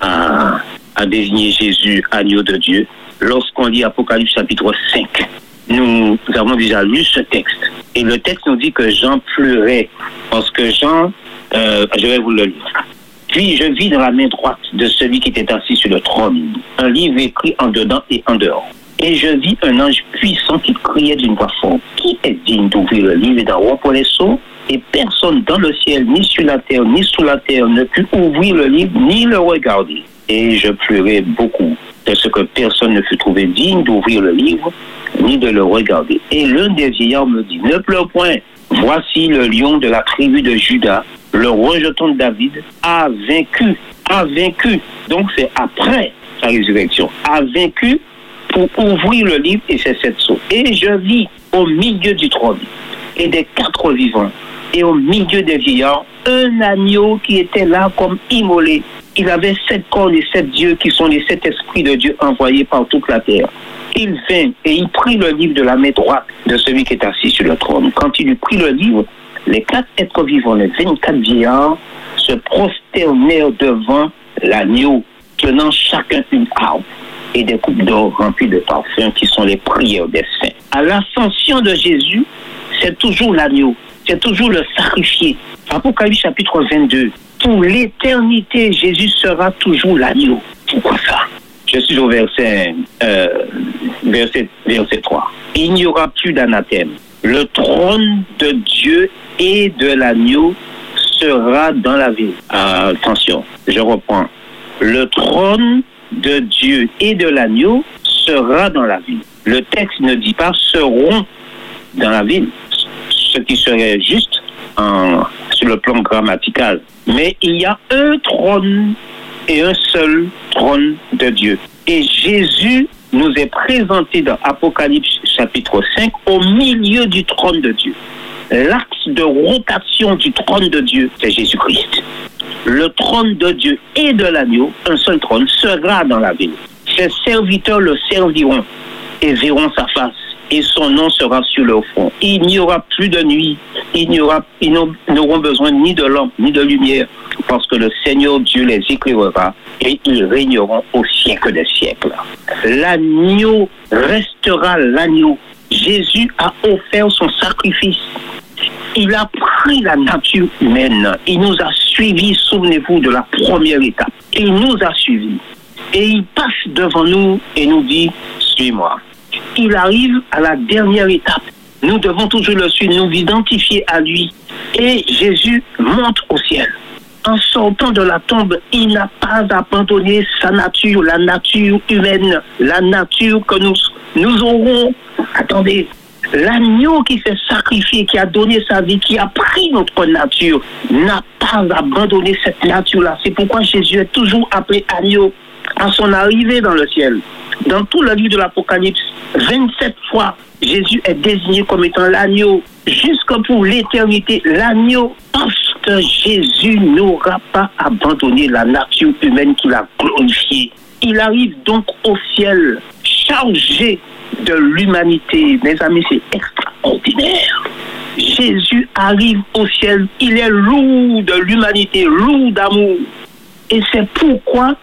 a, désigné Jésus agneau de Dieu. Lorsqu'on lit Apocalypse chapitre 5, nous avons déjà lu ce texte. Et le texte nous dit que Jean pleurait parce que Jean, euh, je vais vous le lire. Puis je vis dans la main droite de celui qui était assis sur le trône un livre écrit en dedans et en dehors. Et je vis un ange puissant qui criait d'une voix forte. Qui est digne d'ouvrir le livre et d'en rompre les sceaux Et personne dans le ciel, ni sur la terre, ni sous la terre, ne put ouvrir le livre, ni le regarder. Et je pleurais beaucoup, parce que personne ne fut trouvé digne d'ouvrir le livre, ni de le regarder. Et l'un des vieillards me dit, ne pleure point, voici le lion de la tribu de Judas, le rejeton de David, a vaincu, a vaincu. Donc c'est après sa résurrection, a vaincu pour ouvrir le livre et c'est cette sceaux. Et je vis au milieu du trône et des quatre vivants et au milieu des vieillards un agneau qui était là comme immolé. Il avait sept cornes et sept dieux qui sont les sept esprits de Dieu envoyés par toute la terre. Il vint et il prit le livre de la main droite de celui qui est assis sur le trône. Quand il eut pris le livre, les quatre êtres vivants, les 24 vieillards, se prosternèrent devant l'agneau, tenant chacun une harpe et des coupes d'or remplies de parfums qui sont les prières des saints. À l'ascension de Jésus, c'est toujours l'agneau, c'est toujours le sacrifié. Apocalypse chapitre 22. Pour l'éternité, Jésus sera toujours l'agneau. Pourquoi ça? Je suis au verset, euh, verset, verset 3. Il n'y aura plus d'anathème. Le trône de Dieu et de l'agneau sera dans la ville. Ah, attention, je reprends. Le trône de Dieu et de l'agneau sera dans la ville. Le texte ne dit pas seront dans la ville, ce qui serait juste sur le plan grammatical. Mais il y a un trône et un seul trône de Dieu. Et Jésus nous est présenté dans Apocalypse chapitre 5 au milieu du trône de Dieu. L'axe de rotation du trône de Dieu, c'est Jésus-Christ. Le trône de Dieu et de l'agneau, un seul trône, sera dans la ville. Ses serviteurs le serviront et verront sa face et son nom sera sur leur front. Il n'y aura plus de nuit, il n'y aura, ils n'auront besoin ni de lampe ni de lumière, parce que le Seigneur Dieu les éclairera et ils régneront au siècle des siècles. L'agneau restera l'agneau. Jésus a offert son sacrifice. Il a pris la nature humaine. Il nous a suivis, souvenez-vous de la première étape. Il nous a suivis. Et il passe devant nous et nous dit, suis-moi il arrive à la dernière étape. Nous devons toujours le suivre, nous identifier à lui. Et Jésus monte au ciel. En sortant de la tombe, il n'a pas abandonné sa nature, la nature humaine, la nature que nous, nous aurons. Attendez, l'agneau qui s'est sacrifié, qui a donné sa vie, qui a pris notre nature, n'a pas abandonné cette nature-là. C'est pourquoi Jésus est toujours appelé agneau à son arrivée dans le ciel. Dans tout le livre de l'Apocalypse, 27 fois, Jésus est désigné comme étant l'agneau, jusque pour l'éternité, l'agneau, parce que Jésus n'aura pas abandonné la nature humaine qu'il a glorifiée. Il arrive donc au ciel, chargé de l'humanité. Mes amis, c'est extraordinaire. Jésus arrive au ciel, il est lourd de l'humanité, lourd d'amour. Et c'est pourquoi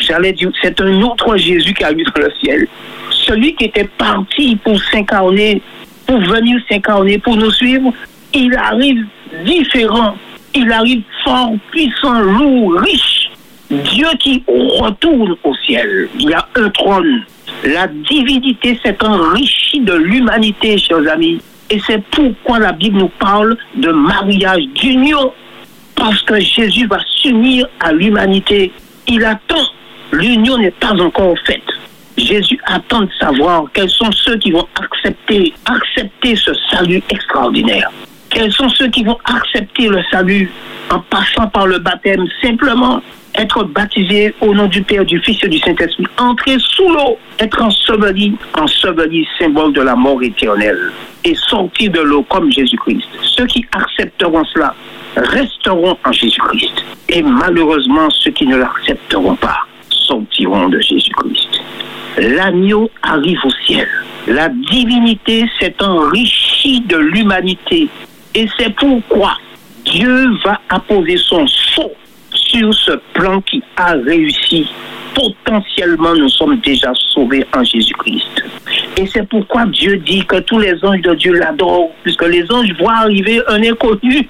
j'allais dire, c'est un autre Jésus qui arrive dans le ciel. Celui qui était parti pour s'incarner, pour venir s'incarner, pour nous suivre, il arrive différent. Il arrive fort, puissant, lourd, riche. Dieu qui retourne au ciel. Il y a un trône. La divinité s'est enrichie de l'humanité, chers amis. Et c'est pourquoi la Bible nous parle de mariage, d'union. Parce que Jésus va s'unir à l'humanité il attend. L'union n'est pas encore faite. Jésus attend de savoir quels sont ceux qui vont accepter, accepter ce salut extraordinaire. Quels sont ceux qui vont accepter le salut en passant par le baptême simplement. Être baptisé au nom du Père, du Fils et du Saint-Esprit, entrer sous l'eau, être enseveli, enseveli, symbole de la mort éternelle, et sortir de l'eau comme Jésus-Christ. Ceux qui accepteront cela resteront en Jésus-Christ. Et malheureusement, ceux qui ne l'accepteront pas sortiront de Jésus-Christ. L'agneau arrive au ciel. La divinité s'est enrichie de l'humanité. Et c'est pourquoi Dieu va apposer son sceau sur ce plan qui a réussi. Potentiellement, nous sommes déjà sauvés en Jésus-Christ. Et c'est pourquoi Dieu dit que tous les anges de Dieu l'adorent, puisque les anges voient arriver un inconnu,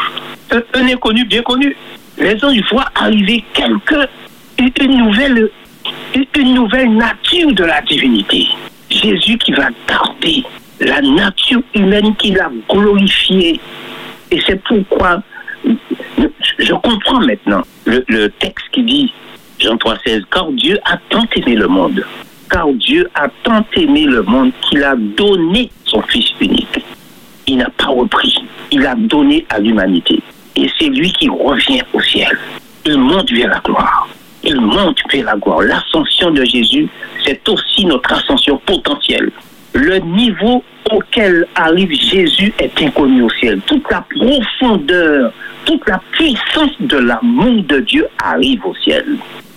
un, inconnu bien connu. Les anges voient arriver quelqu'un, une nouvelle, une nouvelle nature de la divinité. Jésus qui va garder la nature humaine qu'il a glorifiée. Et c'est pourquoi je comprends maintenant le, texte qui dit, Jean 3,16, car Dieu a tant aimé le monde, car Dieu a tant aimé le monde qu'il a donné son Fils unique. Il n'a pas repris, il a donné à l'humanité. Et c'est lui qui revient au ciel. Il monte vers la gloire. Il monte vers la gloire. L'ascension de Jésus, c'est aussi notre ascension potentielle. Le niveau auquel arrive Jésus est inconnu au ciel. Toute la profondeur, toute la puissance de l'amour de Dieu arrive au ciel.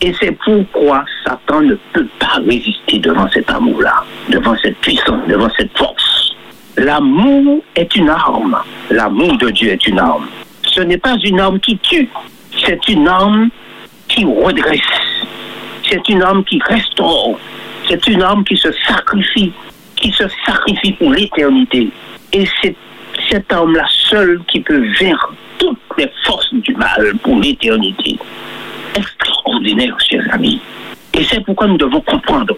Et c'est pourquoi Satan ne peut pas résister devant cet amour-là, devant cette puissance, devant cette force. L'amour est une arme. L'amour de Dieu est une arme. Ce n'est pas une arme qui tue, c'est une arme qui redresse. C'est une arme qui restaure. C'est une arme qui se sacrifie, qui se sacrifie pour l'éternité. Et c'est cette arme-là seule qui peut vaincre toutes les forces du mal pour l'éternité. Extraordinaire, chers amis. Et c'est pourquoi nous devons comprendre.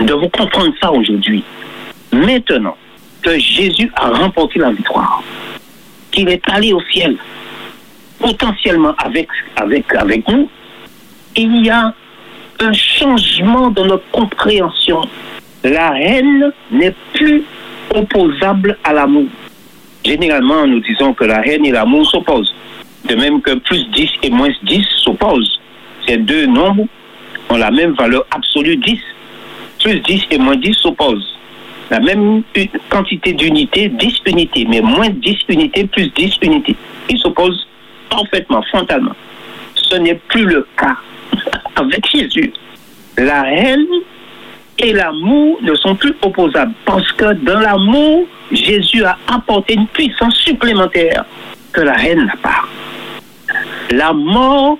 Nous devons comprendre ça aujourd'hui. Maintenant que Jésus a remporté la victoire, qu'il est allé au ciel, potentiellement avec, avec, avec nous, il y a un changement dans notre compréhension. La haine n'est plus opposable à l'amour. Généralement, nous disons que la haine et l'amour s'opposent. De même que plus 10 et moins 10 s'opposent. Ces deux nombres ont la même valeur absolue 10. Plus 10 et moins 10 s'opposent. La même quantité d'unités, 10 unités, mais moins 10 unités plus 10 unités. Ils s'opposent parfaitement, frontalement. Ce n'est plus le cas avec Jésus. La haine et l'amour ne sont plus opposables parce que dans l'amour, Jésus a apporté une puissance supplémentaire que la haine n'a pas. La mort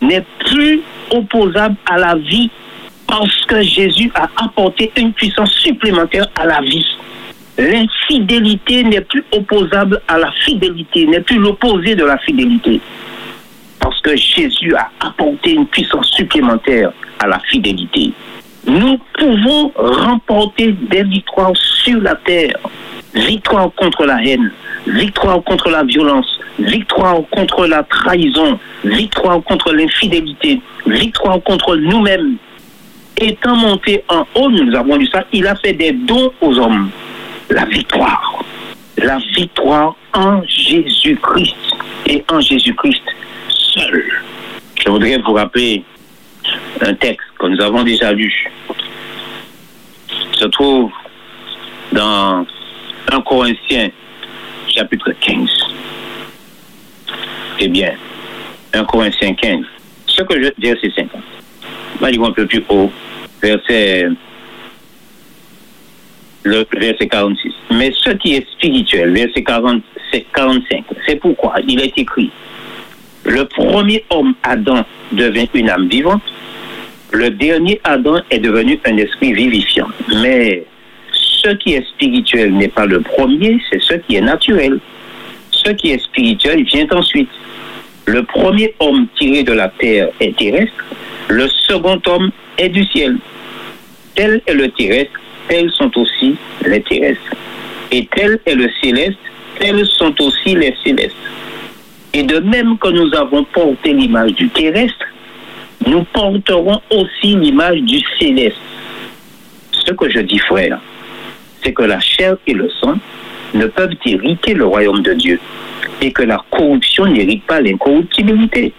n'est plus opposable à la vie parce que Jésus a apporté une puissance supplémentaire à la vie. L'infidélité n'est plus opposable à la fidélité, n'est plus l'opposé de la fidélité. Parce que Jésus a apporté une puissance supplémentaire à la fidélité. Nous pouvons remporter des victoires sur la terre. Victoire contre la haine, victoire contre la violence, victoire contre la trahison, victoire contre l'infidélité, victoire contre nous-mêmes. Étant monté en haut, nous avons lu ça, il a fait des dons aux hommes. La victoire. La victoire en Jésus-Christ et en Jésus-Christ seul. Je voudrais vous rappeler un texte que nous avons déjà lu. Se trouve dans 1 Corinthiens chapitre 15. Eh bien, 1 Corinthiens 15. Ce que je verset 50. On va un peu plus haut, verset le verset 46. Mais ce qui est spirituel, verset 40, c'est 45. C'est pourquoi il est écrit le premier homme, Adam, devint une âme vivante. Le dernier Adam est devenu un esprit vivifiant. Mais ce qui est spirituel n'est pas le premier, c'est ce qui est naturel. Ce qui est spirituel vient ensuite. Le premier homme tiré de la terre est terrestre. Le second homme est du ciel. Tel est le terrestre, tels sont aussi les terrestres. Et tel est le céleste, tels sont aussi les célestes. Et de même que nous avons porté l'image du terrestre, nous porterons aussi l'image du céleste. Ce que je dis, frère, c'est que la chair et le sang ne peuvent hériter le royaume de Dieu et que la corruption n'hérite pas l'incorruptibilité.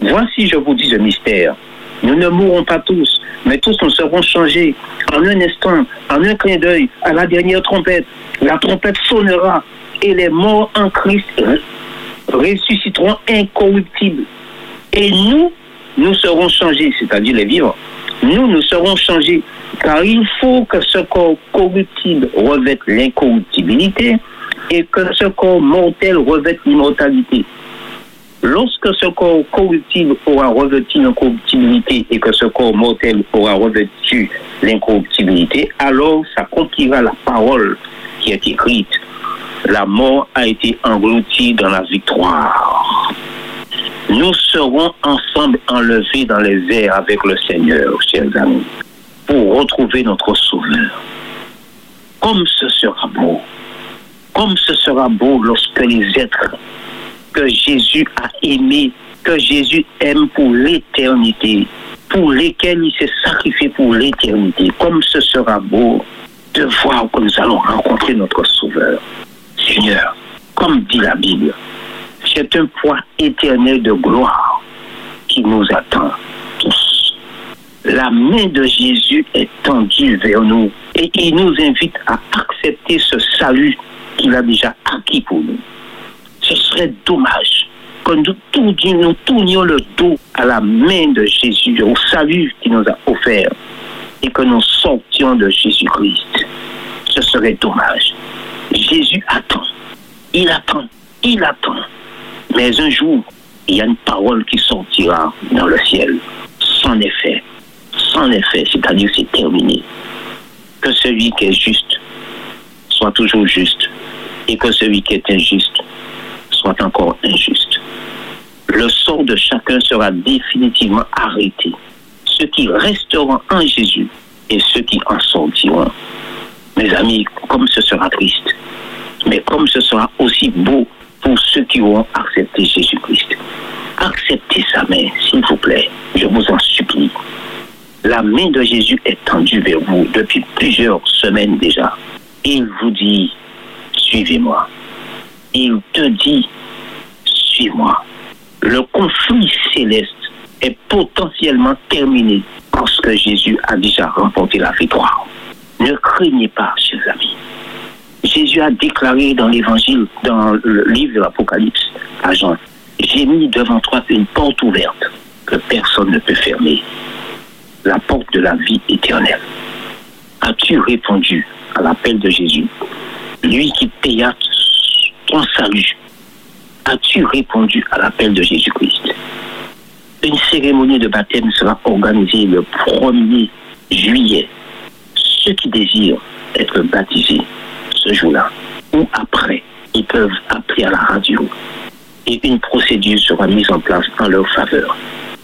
Voici, je vous dis le mystère. Nous ne mourrons pas tous, mais tous nous serons changés en un instant, en un clin d'œil, à la dernière trompette. La trompette sonnera et les morts en Christ ressusciteront incorruptibles. Et nous, nous serons changés, c'est-à-dire les vivants. Nous, nous serons changés, car il faut que ce corps corruptible revête l'incorruptibilité et que ce corps mortel revête l'immortalité. Lorsque ce corps corruptible aura revêtu l'incorruptibilité et que ce corps mortel aura revêtu l'incorruptibilité, alors s'accomplira la parole qui est écrite. La mort a été engloutie dans la victoire. Nous serons ensemble enlevés dans les airs avec le Seigneur, chers amis, pour retrouver notre Sauveur. Comme ce sera beau, comme ce sera beau lorsque les êtres que Jésus a aimés, que Jésus aime pour l'éternité, pour lesquels il s'est sacrifié pour l'éternité, comme ce sera beau de voir que nous allons rencontrer notre Sauveur. Seigneur, comme dit la Bible, c'est un poids éternel de gloire qui nous attend tous. La main de Jésus est tendue vers nous et il nous invite à accepter ce salut qu'il a déjà acquis pour nous. Ce serait dommage que nous tournions, le dos à la main de Jésus, au salut qu'il nous a offert et que nous sortions de Jésus-Christ. Ce serait dommage. Jésus attend. Il attend. Il attend. Mais un jour, il y a une parole qui sortira dans le ciel, sans effet. Sans effet, c'est-à-dire c'est terminé. Que celui qui est juste soit toujours juste et que celui qui est injuste soit encore injuste. Le sort de chacun sera définitivement arrêté. Ceux qui resteront en Jésus et ceux qui en sortiront. Mes amis, comme ce sera triste, mais comme ce sera aussi beau pour ceux qui auront accepté Jésus-Christ. Acceptez sa main, s'il vous plaît. Je vous en supplie. La main de Jésus est tendue vers vous depuis plusieurs semaines déjà. Il vous dit, suivez-moi. Il te dit, suis-moi. Le conflit céleste est potentiellement terminé parce que Jésus a déjà remporté la victoire. Ne craignez pas, chers amis. Jésus a déclaré dans l'évangile, dans le livre de l'Apocalypse, à Jean, j'ai mis devant toi une porte ouverte que personne ne peut fermer, la porte de la vie éternelle. As-tu répondu à l'appel de Jésus, lui qui paya ton salut As-tu répondu à l'appel de Jésus-Christ? Une cérémonie de baptême sera organisée le 1er juillet. Ceux qui désirent être baptisés ce jour-là ou après, ils peuvent appeler à la radio et une procédure sera mise en place en leur faveur.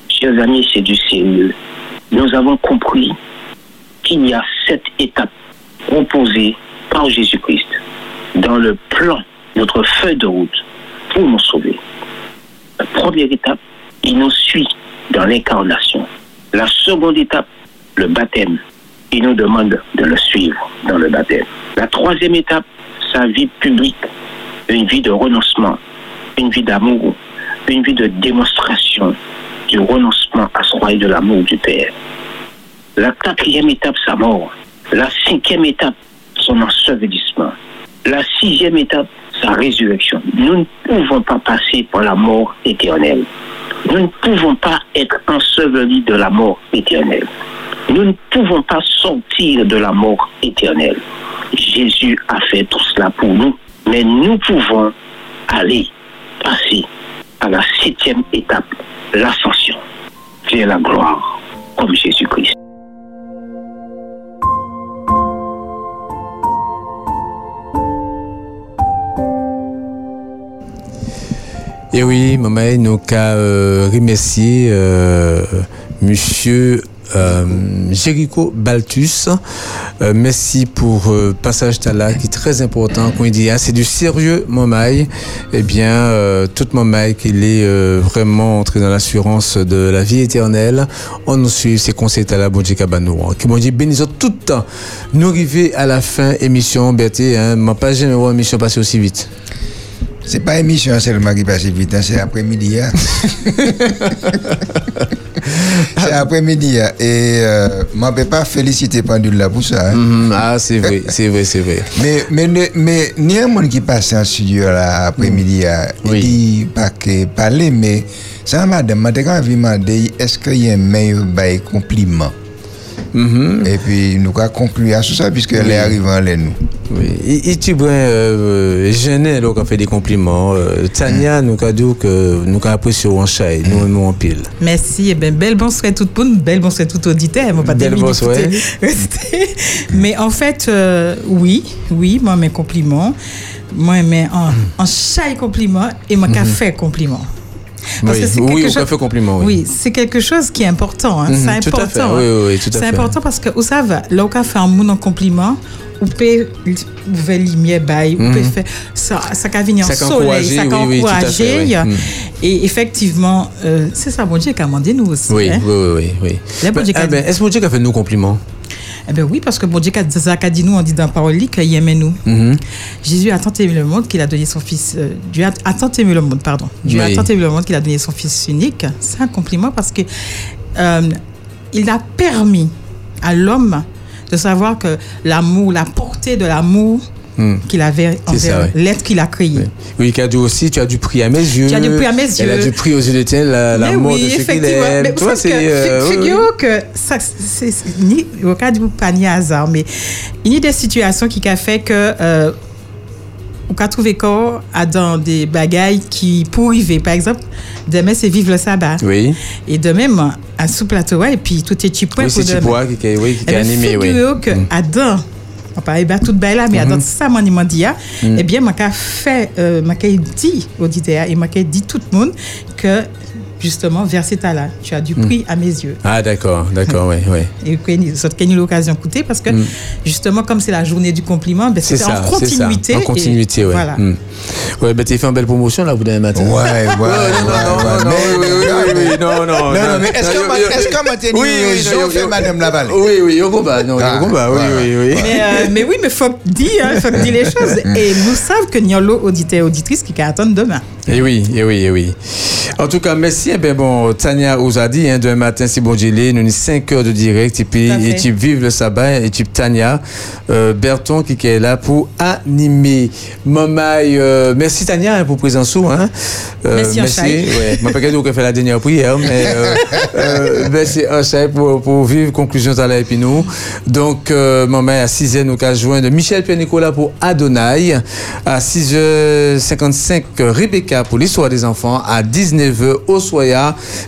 Chers amis, c'est du sérieux. Nous avons compris qu'il y a sept étapes proposées par Jésus-Christ dans le plan, notre feuille de route pour nous sauver. La première étape, il nous suit dans l'incarnation. La seconde étape, le baptême. Il nous demande de le suivre dans le baptême. La troisième étape, sa vie publique, une vie de renoncement, une vie d'amour, une vie de démonstration du renoncement à soi et de l'amour du Père. La quatrième étape, sa mort. La cinquième étape, son ensevelissement. La sixième étape, sa résurrection. Nous ne pouvons pas passer par la mort éternelle. Nous ne pouvons pas être ensevelis de la mort éternelle. Nous ne pouvons pas sortir de la mort éternelle. Jésus a fait tout cela pour nous, mais nous pouvons aller passer à la septième étape, l'ascension vers la gloire, comme Jésus-Christ. Et oui, maman, nous avons euh, remercié euh, monsieur Jericho Baltus. Euh, merci pour euh, passage tala qui est très important. Dit ah, c'est du sérieux, Momaï, eh bien, euh, toute Momaï qu'il est euh, vraiment entré dans l'assurance de la vie éternelle. On nous suit ces conseils tala Bonji Kabanou. Qui m'ont dit bénissons tout le temps. Nous arrivons à la fin émission, Berthe, hein, ma voir émission passer aussi vite. C'est pas émission seulement qui passe vite, hein, c'est après-midi. hein. c'est après-midi. hein. Et euh, je ne peux pas féliciter Pendule là pour ça. hein. Mhm, ah, c'est vrai, c'est vrai, c'est vrai. Mais, mais, mais, mais ni un monde qui passe en studio là après-midi, hein, il dit pas que parler, mais ça, madame, je quand même demandé est-ce qu'il y a un meilleur compliment Et puis, nous avons conclu à tout ça, puisqu'elle Oui. est arrivée en l'aine, nous. Oui, et, et tu vois, euh, Jeannet, donc, a fait des compliments. Euh, Tania, nous a dit que nous avons apprécié en chai, nous aimons en pile. Merci. Et ben, belle bonsoir tout le monde, belle bonsoir tout auditeur. Pas Belle bonsoir. Mais en fait, euh, oui, oui, moi, mes compliments. Moi, mais en, en chai compliment et moi, qu'à Mhm. Compliment. Oui, c'est oui, café compliment, oui. Oui, c'est quelque chose qui est important. hein. Mhm, c'est tout à important. hein. oui, oui, oui, tout à c'est important parce que, vous savez, là où on fait un compliment, on peut ouvrir lumière, bail, Mhm. peut faire ça, ça peut venir soleil, ça encourager. oui. Mhm. Et effectivement, euh, c'est ça, mon Dieu, qui a demandé nous aussi. Oui, hein. oui, oui, oui. oui. Qu'a ben, Est-ce que mon Dieu a fait nous compliments? Eh bien oui, parce que bon Dieu, dit nous, on dit dans la parole qu'il aimait nous. Mhm. Jésus a tant aimé le monde qu'il a donné son fils. euh, Dieu a, a tant aimé le monde, pardon. Dieu Oui. a tant aimé le monde qu'il a donné son fils unique. C'est un compliment parce que euh, il a permis à l'homme de savoir que l'amour, la portée de l'amour Hmm. qu'il avait C'est envers l'être qu'il a créé. Oui, qui a dit aussi, tu as du prix à mes yeux. Tu as du prix à mes Elle a yeux. du prix aux yeux de tiens, la, la mort oui, de ce qu'il effectivement. aime. Mais que, c'est... euh, fi- oui, oui. figurez-vous que ça, c'est c'est ni au cas du pas ni hasard, mais il y a des situations qui a fait que euh, on a trouvé corps dans des bagailles qui pour arriver. Par exemple, demain c'est vivre le sabbat. Oui. Et de même à sous plateau et puis tout est point Oui, c'est demain. Chipois qui, qui, oui, qui Eh est ben, animé, oui. que. Adam, on parlait pas tout bail là, mais Mhm. Adam, ça, mon il m'a dit, Mm. eh bien, m'a fait, euh, m'a dit auditeur et m'a dit tout le monde que, justement, verset là, tu as du Mm. prix à mes yeux. Ah, d'accord, d'accord, oui, oui. Et que eu l'occasion d'écouter parce que, Mm. justement, comme c'est la journée du compliment, ben, C'est en continuité. En continuité, oui. Voilà. Ouais, ben, tu fait une belle promotion, là, vous demain matin. Ouais, ouais, ouais, non, ouais, non, ouais. oui, oui, oui, oui, oui, non, non. Non, non, mais est-ce que Mathieu Oui, oui, non, je fais Madame Laval? Oui, oui, au combat, non, Ah, au combat, oui, oui, oui. Mais, euh, mais oui, mais faut que dire, hein, faut que dire les choses. Et nous savons que nous avons auditeur et auditrice qui attendent demain. Et Eh oui, et oui, et oui. En tout cas, merci. Eh bien, bon, Tania dit, hein, demain matin, c'est bon, j'ai nous avons 5 heures de direct. Et puis, et tu vives le sabbat. Et tu Tania, euh, Berton qui est là pour animer. Mamaï, euh, merci Tania hein, pour présence. Hein. Merci, Anchaï. Ouais. Je ne sais pas la dernière prière, mais euh, euh, merci Anchaï pour, pour vivre conclusion à la et puis nous. Donc, euh, Mamaï, à 6h, nous avons joindre Michel Pierre-Nicolas pour Adonai. À 6h55, Rebecca pour l'histoire des enfants. À 19h,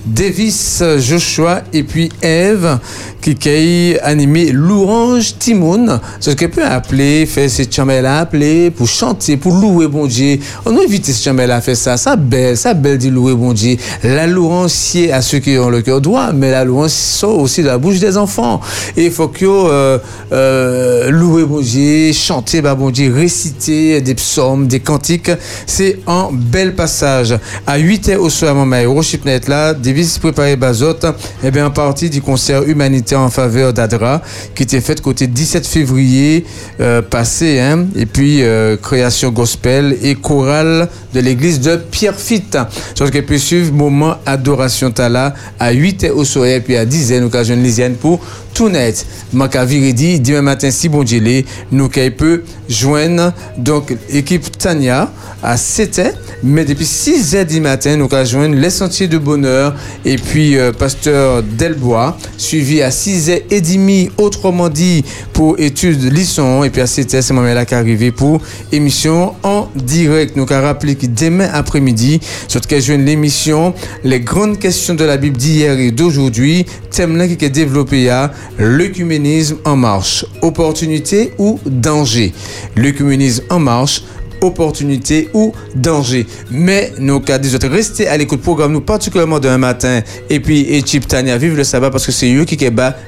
Davis, Joshua et puis Eve qui a animé l'Orange Timoun. Ce qu'elle peut appeler, faire cette chambre-là, appeler pour chanter, pour louer bon Dieu. On a évité cette chambre-là à faire ça. Ça belle, ça belle dit louer bon Dieu. La louange sied à ceux qui ont le cœur droit, mais la louange sort aussi de la bouche des enfants. Et il faut que euh, euh, louer bon Dieu, chanter bah, bon Dieu, réciter des psaumes, des cantiques. C'est un bel passage. À 8 h au soir, maman, Rochipnet là, Davis préparé Bazot, et bien en partie du concert humanitaire en faveur d'Adra, qui était fait côté 17 février euh, passé, hein, et puis euh, création gospel et chorale de l'église de Pierrefitte. Ce qu'elle peut suivre, moment adoration tala à 8 h au soir, et puis à 10 h une lisienne pour tout net. Maka Viridi, demain matin, si bon l'est, nous peut joindre donc équipe Tania à 7 h mais depuis 6 h du matin, nous allons joindre les sentiers de bonheur et puis euh, pasteur Delbois, suivi à 6 h et demi, autrement dit, pour études Lisson, et puis à 7 h c'est moment là qui arrivé pour émission en direct. Nous allons rappeler que demain après-midi, sur joindre l'émission Les grandes questions de la Bible d'hier et d'aujourd'hui, thème là qui est développé à l'œcuménisme en marche, opportunité ou danger? L'œcuménisme en marche, opportunité ou danger. Mais nos cas des autres, restez à l'écoute programme nous particulièrement demain matin et puis et Chip Tania vive le sabbat parce que c'est eux qui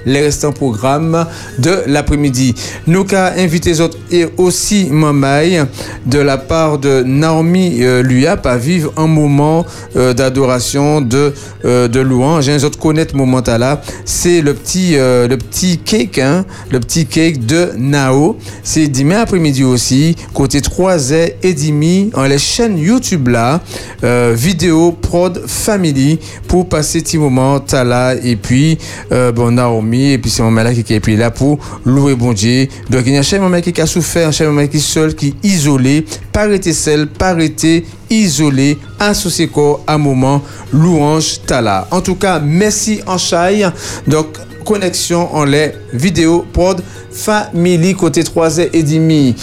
les restants programmes de l'après-midi. Nous inviter les autres et aussi Mamaï de la part de Naomi euh, Luyap à vivre un moment euh, d'adoration de euh, de louange. Les autres connaissent ce moment là, c'est le petit euh, le petit cake hein, le petit cake de Nao. C'est dimanche après-midi aussi côté 3Z et demi en les chaînes YouTube là, euh, vidéo prod family pour passer petit moment Tala et puis euh, bon Naomi et puis c'est mon là qui est puis là pour louer bon Dieu. Donc il y a un chef qui a souffert, un chef qui est seul, qui est isolé, pas arrêté seul, pas arrêté isolé, associé corps à moment louange Tala. En tout cas, merci en chaille. Donc connexion en les vidéo prod family côté 3 et demi.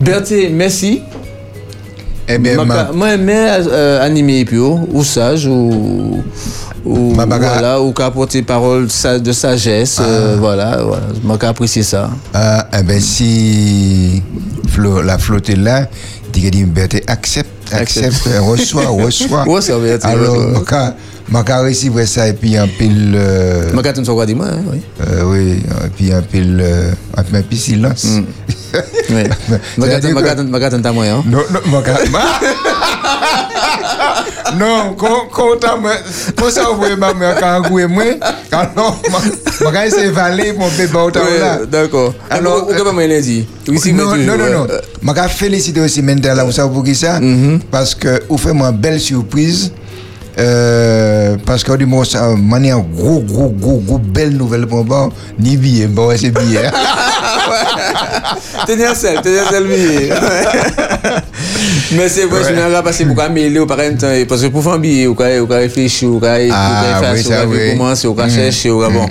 Berthe, merci. Eh bien, moi, aimé euh, animer puis ou, ou sage ou ou voilà ou qu'à porter parole de sagesse euh, voilà voilà. Moi apprécier ça. Ah, eh ben si Flo- la flotte est là, dit que dit Berthe accepte, accepte, euh, reçoit, reçoit. Reçoit, Berthe, Alors, recevoir ça, et puis un pile. Euh, tu ne dis moi hein, oui euh, oui, et puis un pile. Euh, un peu- un peu silence. oui quand moi quand t'as moyen Non, non, quand- non, quand quand t'as moi, quand ça ouvre ma main, quand ouvre moi, alors, moi, moi, quand c'est valé, mon bébé, au temps là. Oui, d'accord alors ou pas moi lundi? Oui si non, non, non, non. Je vais féliciter aussi Mendela, vous savez pour qui ça? Parce que vous faites moi une belle surprise. Euh, parce que du moins, ça gros, gros, gros, gros, belle nouvelle pour moi. Ni billet, bon, ouais, c'est billet. tenir seul tenir seul mais c'est vrai je Ouais. me passer pour mêler au parent parce que pour faire un billet ou quand réfléchir ou quand Ah, commencer Mm. chercher ou quand bon.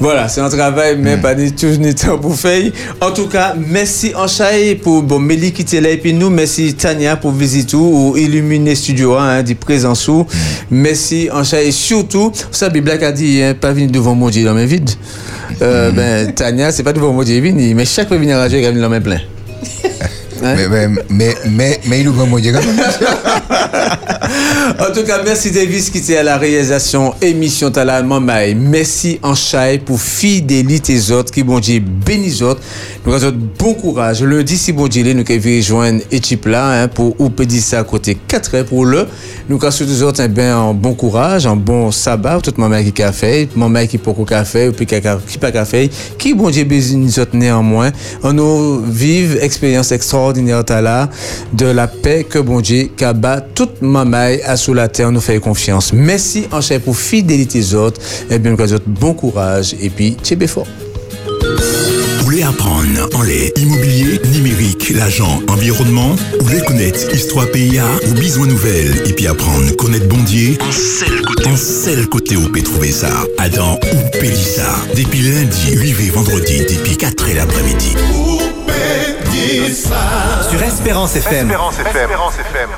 Voilà c'est un travail mais pas du tout ni temps pour faire. En tout cas merci Anchaï pour bon Mélie qui était là et puis nous merci Tania pour visiter ou illuminer studio hein, du présence ou merci Anchaï et surtout ça a dit hein, pas venir devant mon Dieu dans mes vides. Euh, ben Tania c'est pas devant mon Dieu vini mais chaque fois venir à Dieu il venir dans mes plein mais, mais, mais, mais, mais il ouvre mon Dieu. En tout cas, merci Davis qui était à la réalisation émission Tala Mamaï. Merci Anchaï pour fidélité autres, qui bon Dieu bénis les autres. Nous avons bon courage. Lundi, si bon Dieu, nous devons rejoindre l'équipe là, hein, pour ou peut dire ça à côté 4 heures pour le. Nous avons tous autres, eh un bon courage, un bon sabbat, tout maman qui a fait, maman qui pas qu'à fait, ou puis qui qui pas fait, qui bon Dieu bénis nous autres néanmoins. On nous vive expérience extraordinaire de la paix que bon Dieu kaba toute mamaille à sous la terre nous fait confiance. Merci en chef pour fidélité autres. Et bien, nous avons bon courage. Et puis, tchébé fort. Vous voulez apprendre en lait immobilier, numérique, l'agent, environnement? Ou voulez connaître histoire PIA ou besoin nouvelles et puis apprendre connaître Bondier? En seul côté, en seul côté où peut trouver ça Adam ou Pélissa Depuis lundi, 8 vendredi, depuis 4 et l'après-midi Sur Espérance FM. Espérance FM.